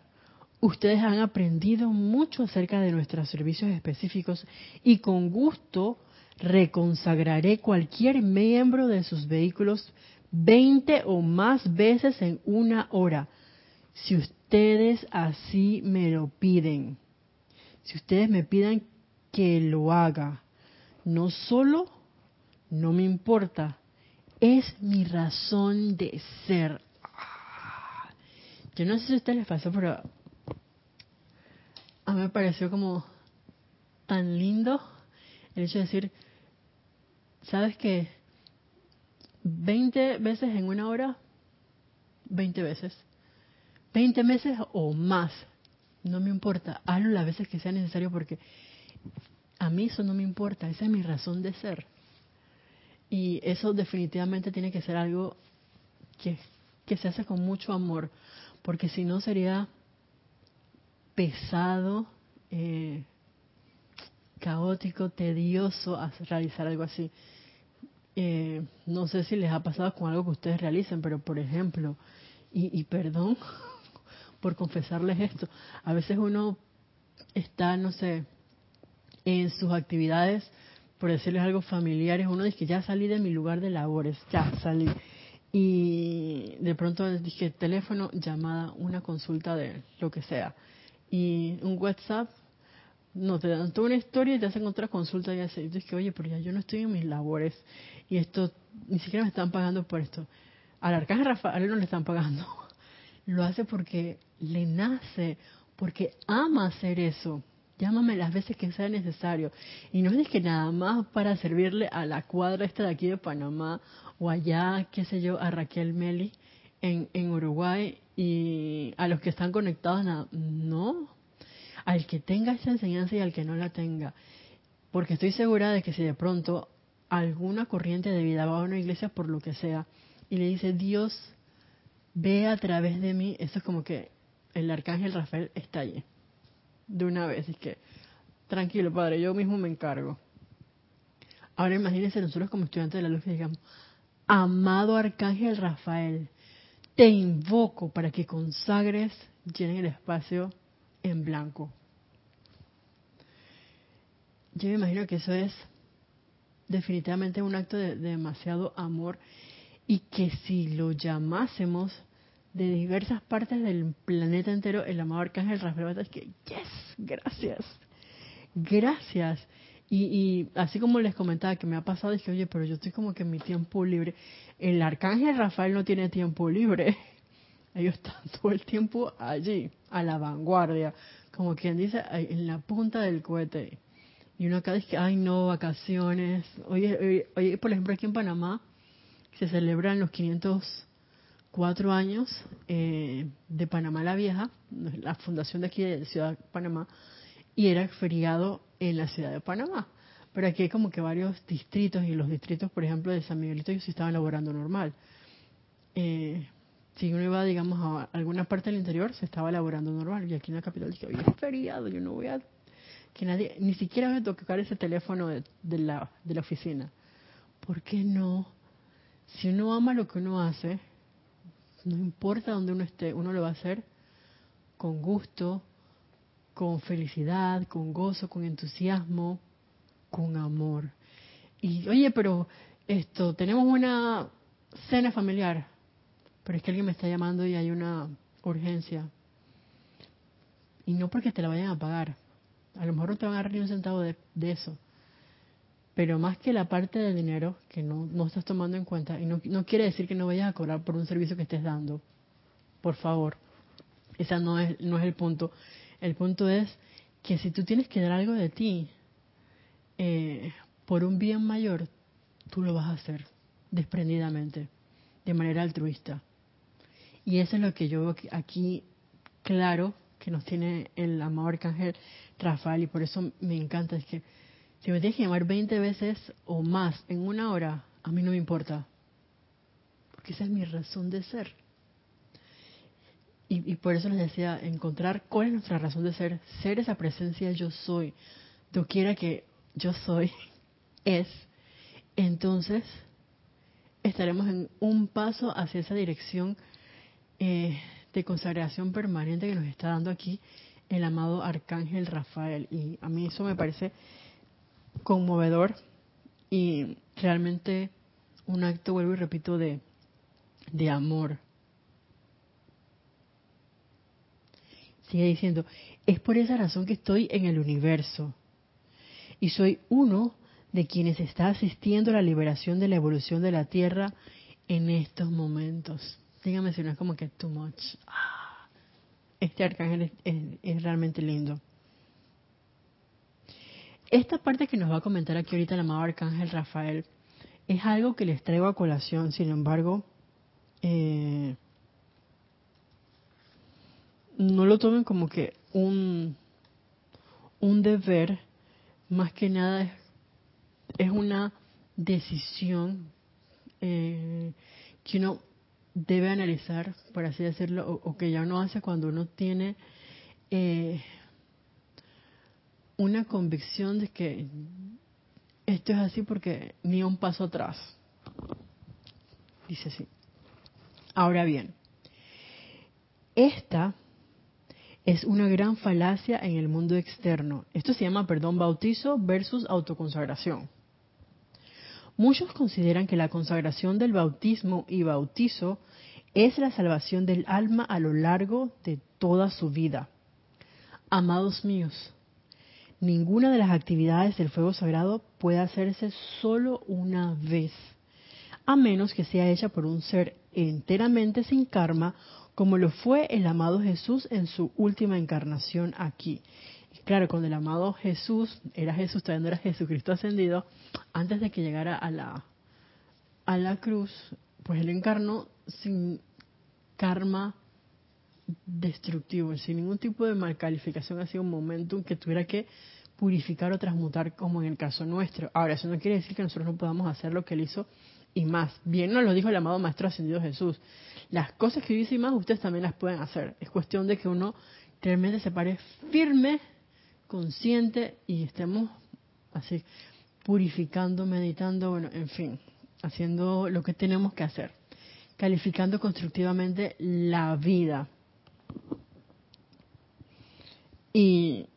Ustedes han aprendido mucho acerca de nuestros servicios específicos y con gusto reconsagraré cualquier miembro de sus vehículos 20 o más veces en una hora, si ustedes así me lo piden. Si ustedes me piden que lo haga, no solo no me importa, es mi razón de ser. Yo no sé si a ustedes les pasó, pero a mí me pareció como tan lindo el hecho de decir, ¿sabes qué? 20 veces en una hora, 20 veces. 20 meses o más. No me importa. Hazlo las veces que sea necesario porque a mí eso no me importa. Esa es mi razón de ser. Y eso definitivamente tiene que ser algo que, se hace con mucho amor, porque si no sería pesado, eh, caótico, tedioso realizar algo así. Eh, no sé si les ha pasado con algo que ustedes realicen, pero por ejemplo, y, y perdón por confesarles esto, a veces uno está, no sé, en sus actividades por decirles algo familiares, uno dice que ya salí de mi lugar de labores, ya salí. Y de pronto dije teléfono, llamada, una consulta de lo que sea. Y un WhatsApp, no, te dan toda una historia y te hacen otra consulta y así. Y que oye, pero ya yo no estoy en mis labores y esto, ni siquiera me están pagando por esto. al arcángel Rafael no le están pagando. Lo hace porque le nace, porque ama hacer eso. Llámame las veces que sea necesario. Y no es que nada más para servirle a la cuadra esta de aquí de Panamá o allá, qué sé yo, a Raquel Meli en, en Uruguay y a los que están conectados, nada. no. Al que tenga esa enseñanza y al que no la tenga. Porque estoy segura de que si de pronto alguna corriente de vida va a una iglesia por lo que sea y le dice, Dios, ve a través de mí, eso es como que el arcángel Rafael está allí de una vez. Es que, tranquilo, Padre, yo mismo me encargo. Ahora imagínense nosotros como estudiantes de la luz que digamos, amado Arcángel Rafael, te invoco para que consagres, llenen el espacio en blanco. Yo me imagino que eso es definitivamente un acto de, de demasiado amor y que si lo llamásemos de diversas partes del planeta entero, el amado Arcángel Rafael es que, yes, gracias, gracias. Y, y, así como les comentaba que me ha pasado, dije, oye, pero yo estoy como que en mi tiempo libre. El Arcángel Rafael no tiene tiempo libre. Ellos están todo el tiempo allí, a la vanguardia, como quien dice, en la punta del cohete. Y uno acá dice, ay no, vacaciones. Oye, oye, por ejemplo, aquí en Panamá se celebran los 500 cuatro años eh, de Panamá la Vieja, la fundación de aquí de Ciudad Panamá, y era feriado en la ciudad de Panamá. Pero aquí hay como que varios distritos, y los distritos, por ejemplo, de San Miguelito, ellos estaban laborando normal. Eh, si uno iba, digamos, a alguna parte del interior, se estaba laborando normal. Y aquí en la capital dije, oye, es feriado, yo no voy a... Que nadie, ni siquiera voy a tocar ese teléfono de, de, la, de la oficina. ¿Por qué no? Si uno ama lo que uno hace, no importa dónde uno esté, uno lo va a hacer con gusto, con felicidad, con gozo, con entusiasmo, con amor. Y oye, pero esto, tenemos una cena familiar, pero es que alguien me está llamando y hay una urgencia. Y no porque te la vayan a pagar. A lo mejor no te van a dar ni un centavo de, de eso pero más que la parte del dinero que no, no estás tomando en cuenta, y no, no quiere decir que no vayas a cobrar por un servicio que estés dando, por favor, esa no es, no es el punto. El punto es que si tú tienes que dar algo de ti eh, por un bien mayor, tú lo vas a hacer desprendidamente, de manera altruista. Y eso es lo que yo veo aquí claro que nos tiene el amado arcángel Rafael y por eso me encanta, es que si me tienes que llamar 20 veces o más en una hora, a mí no me importa. Porque esa es mi razón de ser. Y, por eso les decía, encontrar cuál es nuestra razón de ser, ser esa presencia yo soy, quiera que yo soy, es, entonces estaremos en un paso hacia esa dirección eh, de consagración permanente que nos está dando aquí el amado Arcángel Rafael. Y a mí eso me parece conmovedor y realmente un acto, vuelvo y repito, de, de amor. Sigue diciendo, es por esa razón que estoy en el universo y soy uno de quienes está asistiendo a la liberación de la evolución de la Tierra en estos momentos. Dígame si no es como que too much. Ah, este arcángel es realmente lindo. Esta parte que nos va a comentar aquí ahorita el amado Arcángel Rafael es algo que les traigo a colación, sin embargo, eh, no lo tomen como que un, un deber, más que nada es, una decisión eh, que uno debe analizar, por así decirlo, o, que ya uno hace cuando uno tiene eh, una convicción de que esto es así porque ni un paso atrás. Dice así. Ahora bien, esta es una gran falacia en el mundo externo. Esto se llama, perdón, bautizo versus autoconsagración. Muchos consideran que la consagración del bautismo y bautizo es la salvación del alma a lo largo de toda su vida. Amados míos, ninguna de las actividades del fuego sagrado puede hacerse solo una vez. a menos que sea hecha por un ser enteramente sin karma, como lo fue el amado Jesús en su última encarnación aquí. Claro, cuando el amado Jesús era Jesús, todavía no era Jesucristo ascendido, antes de que llegara a la, a la cruz, pues él encarnó sin karma destructivo, sin ningún tipo de mal calificación, ha sido un momentum que tuviera que purificar o transmutar como en el caso nuestro. Ahora, eso no quiere decir que nosotros no podamos hacer lo que él hizo y más. Bien nos lo dijo el amado Maestro Ascendido Jesús. Las cosas que yo hice y más, ustedes también las pueden hacer. Es cuestión de que uno realmente se pare firme, consciente y estemos así purificando, meditando, bueno, en fin, haciendo lo que tenemos que hacer. Calificando constructivamente la vida. Y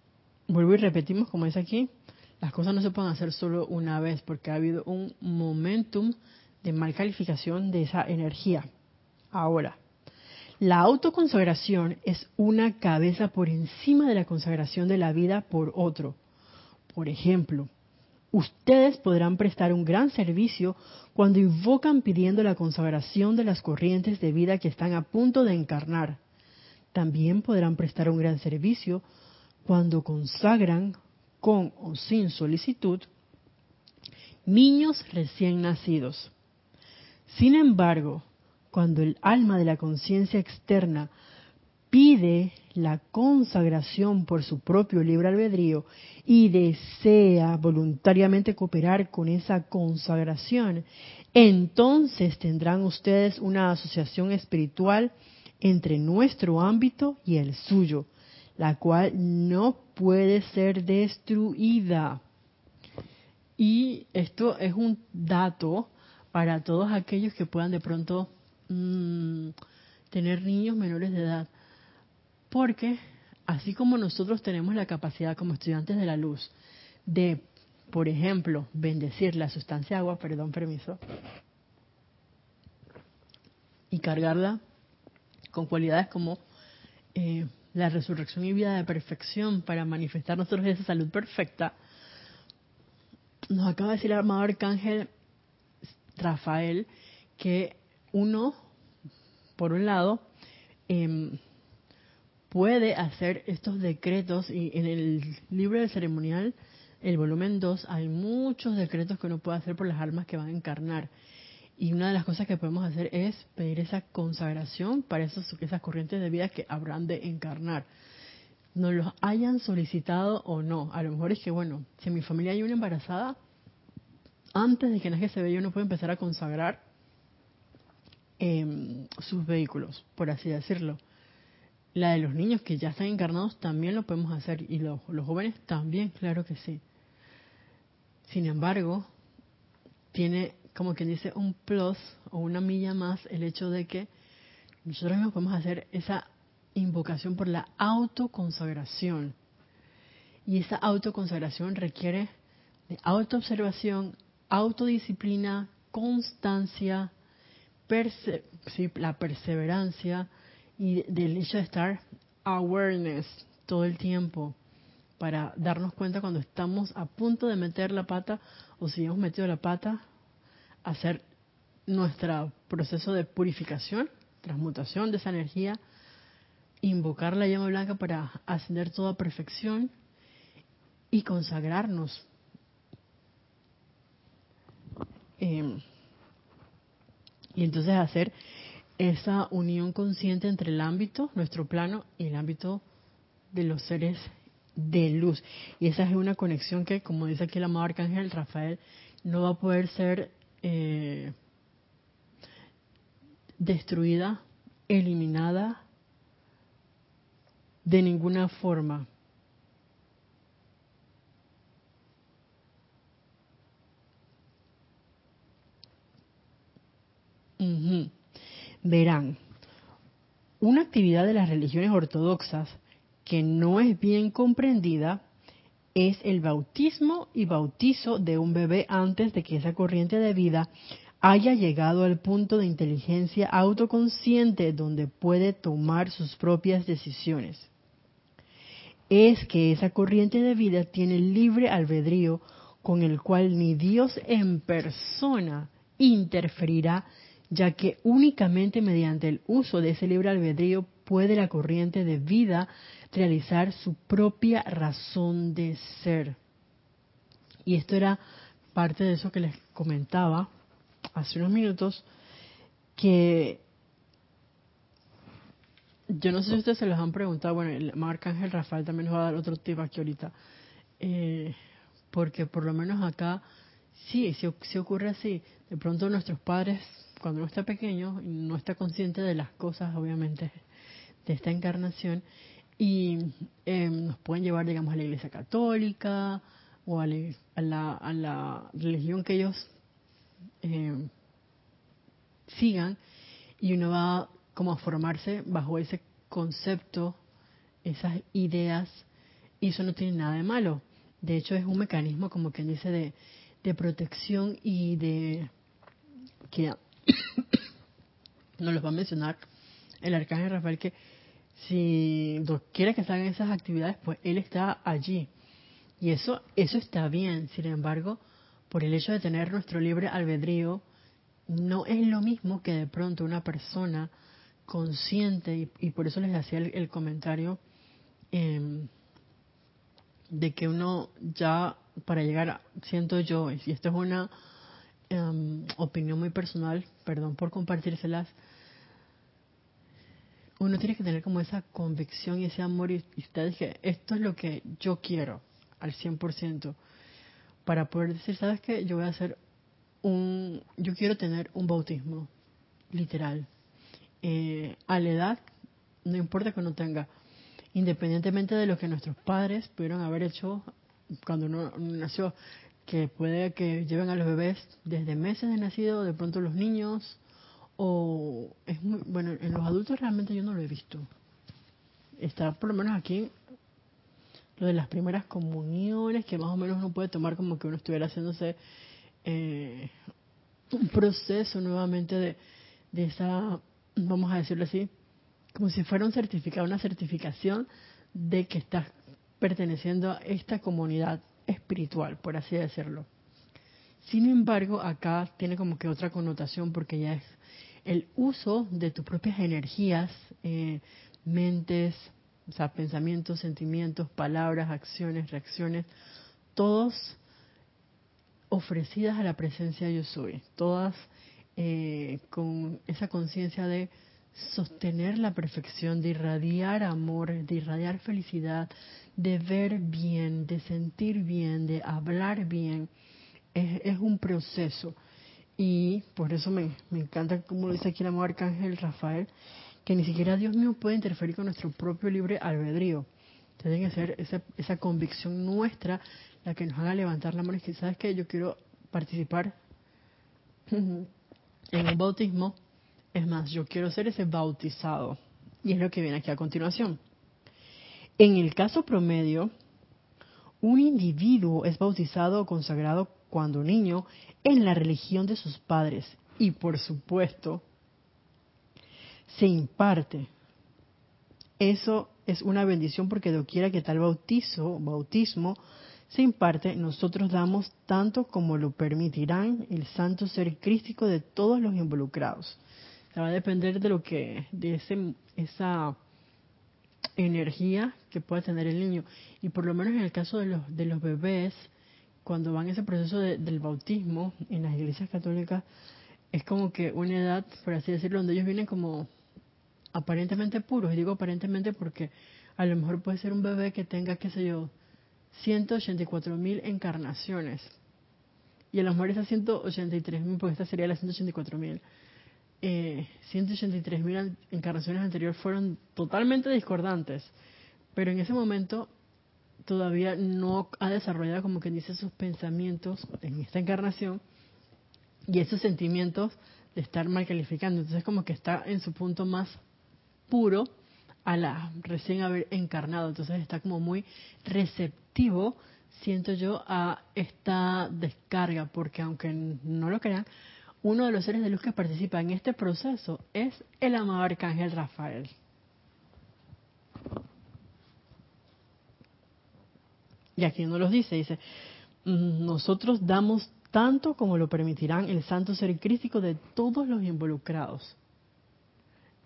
vuelvo y repetimos, como es aquí, las cosas no se pueden hacer solo una vez porque ha habido un momentum de mal calificación de esa energía. Ahora, la autoconsagración es una cabeza por encima de la consagración de la vida por otro. Por ejemplo, ustedes podrán prestar un gran servicio cuando invocan pidiendo la consagración de las corrientes de vida que están a punto de encarnar. También podrán prestar un gran servicio cuando consagran con o sin solicitud niños recién nacidos. Sin embargo, cuando el alma de la conciencia externa pide la consagración por su propio libre albedrío y desea voluntariamente cooperar con esa consagración, entonces tendrán ustedes una asociación espiritual entre nuestro ámbito y el suyo, la cual no puede ser destruida. Y esto es un dato para todos aquellos que puedan de pronto mm, tener niños menores de edad. Porque así como nosotros tenemos la capacidad como estudiantes de la luz de, por ejemplo, bendecir la sustancia agua, perdón, permiso, y cargarla con cualidades como eh, la resurrección y vida de perfección para manifestar nosotros esa salud perfecta, nos acaba de decir el amado arcángel Rafael que uno, por un lado, em, puede hacer estos decretos y en el libro del ceremonial, el volumen 2, hay muchos decretos que uno puede hacer por las almas que van a encarnar. Y una de las cosas que podemos hacer es pedir esa consagración para esos, esas corrientes de vida que habrán de encarnar. No los hayan solicitado o no. A lo mejor es que, bueno, si en mi familia hay una embarazada, antes de que nazca ese bebé uno puede empezar a consagrar em, sus vehículos, por así decirlo. La de los niños que ya están encarnados también lo podemos hacer y los, los jóvenes también, claro que sí. Sin embargo, tiene como quien dice un plus o una milla más el hecho de que nosotros mismos podemos hacer esa invocación por la autoconsagración. Y esa autoconsagración requiere de autoobservación, autodisciplina, constancia, la perseverancia y del hecho de estar awareness todo el tiempo para darnos cuenta cuando estamos a punto de meter la pata o si hemos metido la pata, hacer nuestro proceso de purificación, transmutación de esa energía, invocar la llama blanca para ascender toda perfección y consagrarnos Em, y entonces hacer esa unión consciente entre el ámbito, nuestro plano, y el ámbito de los seres de luz. Y esa es una conexión que, como dice aquí el amado Arcángel Rafael, no va a poder ser eh, destruida, eliminada de ninguna forma. Verán, una actividad de las religiones ortodoxas que no es bien comprendida es el bautismo y bautizo de un bebé antes de que esa corriente de vida haya llegado al punto de inteligencia autoconsciente donde puede tomar sus propias decisiones. Es que esa corriente de vida tiene libre albedrío con el cual ni Dios en persona interferirá, ya que únicamente mediante el uso de ese libre albedrío puede la corriente de vida realizar su propia razón de ser. Y esto era parte de eso que les comentaba hace unos minutos, que yo no sé si ustedes se los han preguntado, bueno, el Ángel Rafael también nos va a dar otro tip aquí ahorita, eh, porque por lo menos acá sí, sí, ocurre así. De pronto nuestros padres, cuando uno está pequeño, no está consciente de las cosas, obviamente, de esta encarnación, y em, nos pueden llevar, digamos, a la iglesia católica o a la, religión que ellos em, sigan, y uno va como a formarse bajo ese concepto, esas ideas, y eso no tiene nada de malo. De hecho, es un mecanismo, como quien dice, de, de protección y de que nos los va a mencionar el arcángel Rafael que si quiere que salgan esas actividades, pues él está allí. Y eso, eso está bien. Sin embargo, por el hecho de tener nuestro libre albedrío, no es lo mismo que de pronto una persona consciente, y, por eso les hacía el, comentario em, de que uno ya para llegar, siento yo, y esto es una em, opinión muy personal, perdón por compartírselas, uno tiene que tener como esa convicción y ese amor y, usted dije, esto es lo que yo quiero al 100% para poder decir, ¿sabes qué? Yo voy a hacer un, yo quiero tener un bautismo, literal. Eh, a la edad, no importa que uno tenga, independientemente de lo que nuestros padres pudieron haber hecho cuando uno nació, que puede que lleven a los bebés desde meses de nacido, de pronto los niños, o es muy, bueno, en los adultos realmente yo no lo he visto. Está por lo menos aquí lo de las primeras comuniones, que más o menos uno puede tomar como que uno estuviera haciéndose eh, un proceso nuevamente de, de esa, vamos a decirlo así, como si fuera un certificado, una certificación de que estás perteneciendo a esta comunidad espiritual, por así decirlo. Sin embargo, acá tiene como que otra connotación porque ya es el uso de tus propias energías, eh, mentes, o sea, pensamientos, sentimientos, palabras, acciones, reacciones, todos ofrecidas a la presencia yo soy, todas eh, con esa conciencia de sostener la perfección, de irradiar amor, de irradiar felicidad, de ver bien, de sentir bien, de hablar bien, es, un proceso. Y por eso me, encanta, como lo dice aquí el amor arcángel Rafael, que ni siquiera Dios mismo puede interferir con nuestro propio libre albedrío. Tiene que ser esa, esa convicción nuestra la que nos haga levantar la mano y que, ¿sabes que Yo quiero participar en un bautismo. Es más, yo quiero ser ese bautizado. Y es lo que viene aquí a continuación. En el caso promedio, un individuo es bautizado o consagrado cuando niño en la religión de sus padres y por supuesto se imparte. Eso es una bendición porque doquiera que tal bautizo, bautismo se imparte, nosotros damos tanto como lo permitirán el santo ser crístico de todos los involucrados. va a depender de lo que, de ese, esa energía que pueda tener el niño. Y por lo menos en el caso de los, de los bebés, cuando van ese proceso del bautismo en las iglesias católicas, es como que una edad, por así decirlo, donde ellos vienen como aparentemente puros. Y digo aparentemente porque a lo mejor puede ser un bebé que tenga, qué sé yo, 184 mil encarnaciones. Y a lo mejor esas 183 mil, porque esta sería la 184 mil eh, 183.000 encarnaciones anteriores fueron totalmente discordantes, pero en ese momento todavía no ha desarrollado como que dice sus pensamientos en esta encarnación y esos sentimientos de estar mal calificando. Entonces como que está en su punto más puro a la recién haber encarnado. Entonces está como muy receptivo, siento yo, a esta descarga, porque aunque no lo crean, uno de los seres de luz que participa en este proceso es el amado arcángel Rafael. Y aquí uno los dice, dice, mm, nosotros damos tanto como lo permitirán el santo ser crístico de todos los involucrados.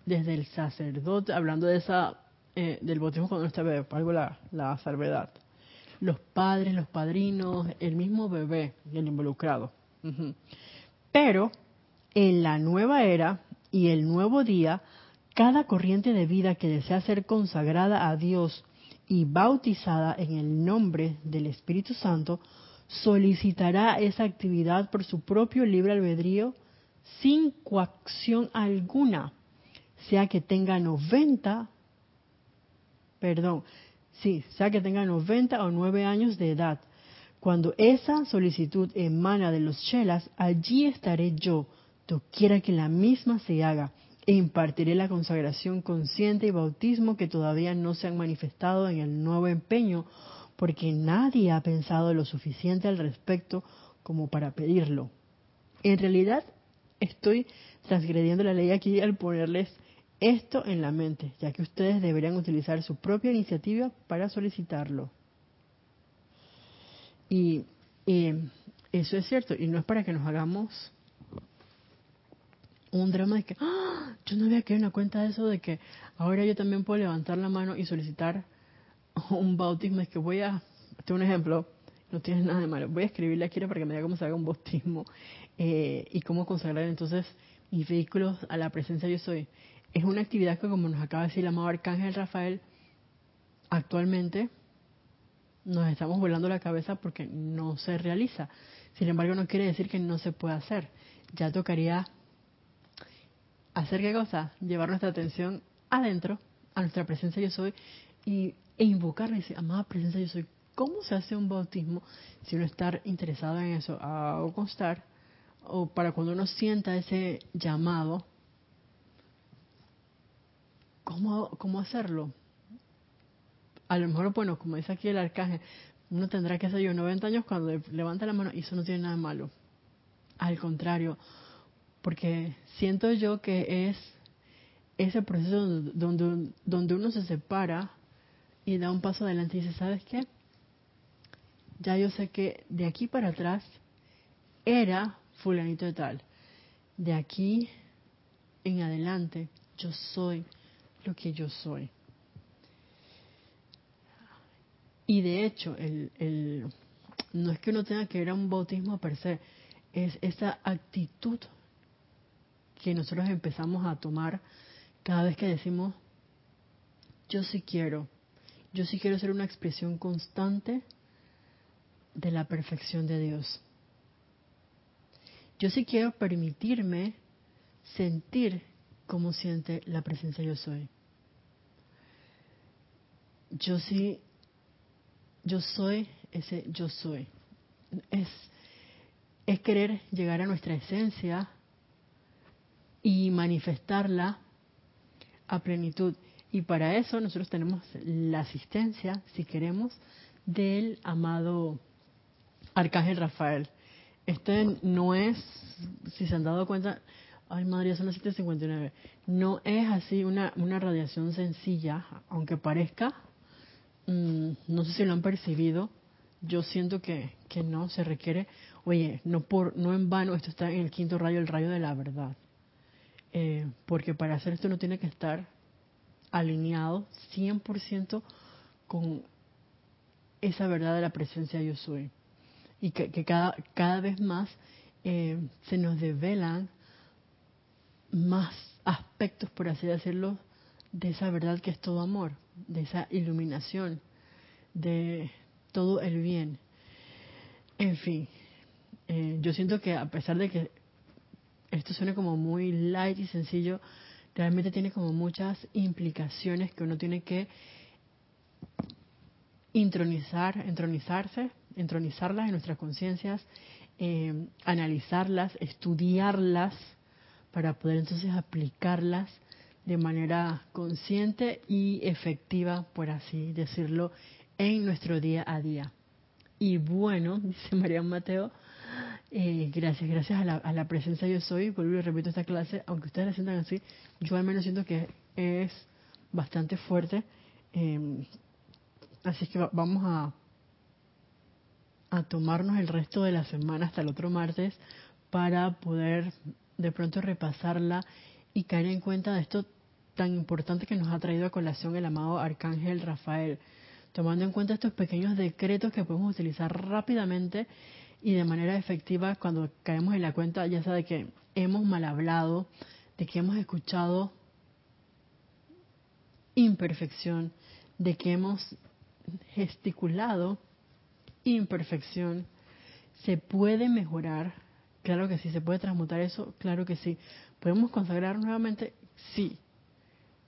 Desde el sacerdote, hablando de esa eh, del bautismo cuando está bebé, algo la, la salvedad. Los padres, los padrinos, el mismo bebé el involucrado. Pero en la nueva era y el nuevo día, cada corriente de vida que desea ser consagrada a Dios y bautizada en el nombre del Espíritu Santo, solicitará esa actividad por su propio libre albedrío sin coacción alguna, sea que tenga 90, perdón, sí, sea que tenga 90 o 9 años de edad. Cuando esa solicitud emana de los chelas, allí estaré yo, quiera que la misma se haga, e impartiré la consagración consciente y bautismo que todavía no se han manifestado en el nuevo empeño, porque nadie ha pensado lo suficiente al respecto como para pedirlo. En realidad, estoy transgrediendo la ley aquí al ponerles esto en la mente, ya que ustedes deberían utilizar su propia iniciativa para solicitarlo. Y eso es cierto, y no es para que nos hagamos un drama de que ¡Ah! yo no había quedado en cuenta de eso de que ahora yo también puedo levantar la mano y solicitar un bautismo. Es que voy a, este un ejemplo, no tiene nada de malo. Voy a escribirle a Kira para que me diga cómo se haga un bautismo eh, y cómo consagrar entonces mis vehículos a la presencia yo soy. Es una actividad que, como nos acaba de decir el amado Arcángel Rafael, actualmente nos estamos volando la cabeza porque no se realiza. Sin embargo, no quiere decir que no se pueda hacer. Ya tocaría hacer qué cosa? Llevar nuestra atención adentro, a nuestra presencia yo soy, y, e invocarle, dice, amada presencia yo soy. ¿Cómo se hace un bautismo si uno está interesado en eso? A, o constar, o para cuando uno sienta ese llamado, ¿cómo, cómo hacerlo? A lo mejor, bueno, como dice aquí el arcángel, uno tendrá que hacer yo 90 años cuando levanta la mano y eso no tiene nada de malo. Al contrario, porque siento yo que es ese proceso donde, donde uno se separa y da un paso adelante y dice, ¿sabes qué? Ya yo sé que de aquí para atrás era fulanito de tal. De aquí en adelante yo soy lo que yo soy. Y de hecho, el, el, no es que uno tenga que ir a un bautismo per se, es esa actitud que nosotros empezamos a tomar cada vez que decimos, yo sí quiero, yo sí quiero ser una expresión constante de la perfección de Dios. Yo sí quiero permitirme sentir como siente la presencia yo soy. Yo sí, yo soy ese yo soy. Es, es querer llegar a nuestra esencia y manifestarla a plenitud. Y para eso nosotros tenemos la asistencia, si queremos, del amado Arcángel Rafael. Este no es, si se han dado cuenta, ay madre, son las 7.59, no es así una, una radiación sencilla, aunque parezca, mm, no sé si lo han percibido, yo siento que, que no, se requiere, oye, no, por, no en vano, esto está en el quinto rayo, el rayo de la verdad eh, porque para hacer esto uno tiene que estar alineado 100% con esa verdad de la presencia yo soy. Y que, cada, cada vez más eh, se nos develan más aspectos, por así decirlo, de esa verdad que es todo amor, de esa iluminación, de todo el bien. En fin, eh, yo siento que a pesar de que esto suena como muy light y sencillo, realmente tiene como muchas implicaciones que uno tiene que intronizar, entronizarse, entronizarlas en nuestras conciencias, eh, analizarlas, estudiarlas, para poder entonces aplicarlas de manera consciente y efectiva, por así decirlo, en nuestro día a día. Y bueno, dice María Mateo, eh, gracias, gracias a la, a la, presencia yo soy, vuelvo y repito esta clase, aunque ustedes la sientan así, yo al menos siento que es bastante fuerte. Eh, así que vamos a, a tomarnos el resto de la semana hasta el otro martes para poder de pronto repasarla y caer en cuenta de esto tan importante que nos ha traído a colación el amado Arcángel Rafael, tomando en cuenta estos pequeños decretos que podemos utilizar rápidamente y de manera efectiva cuando caemos en la cuenta ya sea de que hemos mal hablado, de que hemos escuchado imperfección, de que hemos gesticulado imperfección, se puede mejorar, claro que sí, se puede transmutar eso, claro que sí. ¿Podemos consagrar nuevamente? Sí.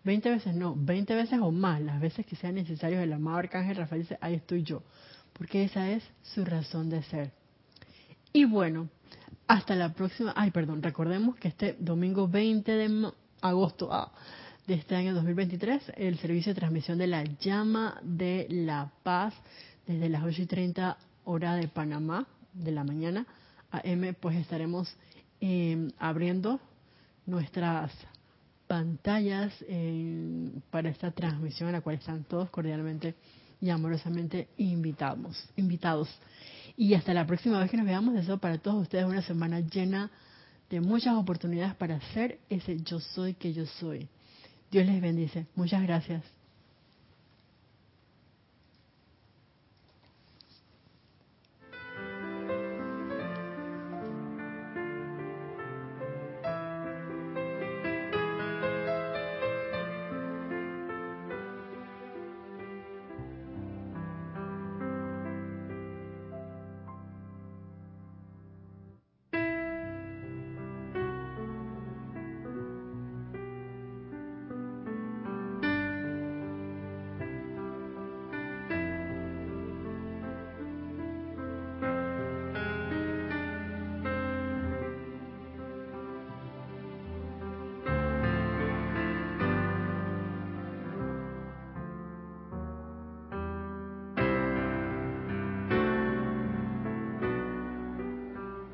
20 veces no, 20 veces o más, las veces que sean necesarios. El amado Arcángel Rafael dice, ahí estoy yo, porque esa es su razón de ser. Y bueno, hasta la próxima. Ay, perdón, recordemos que este domingo 20 de agosto ah, de este año 2023, el servicio de transmisión de la llama de la paz desde las 8 y 30 hora de Panamá de la mañana a M, pues estaremos em, abriendo nuestras pantallas para esta transmisión a la cual están todos cordialmente y amorosamente invitados. invitados. Y hasta la próxima vez que nos veamos, deseo para todos ustedes una semana llena de muchas oportunidades para ser ese yo soy que yo soy. Dios les bendice. Muchas gracias.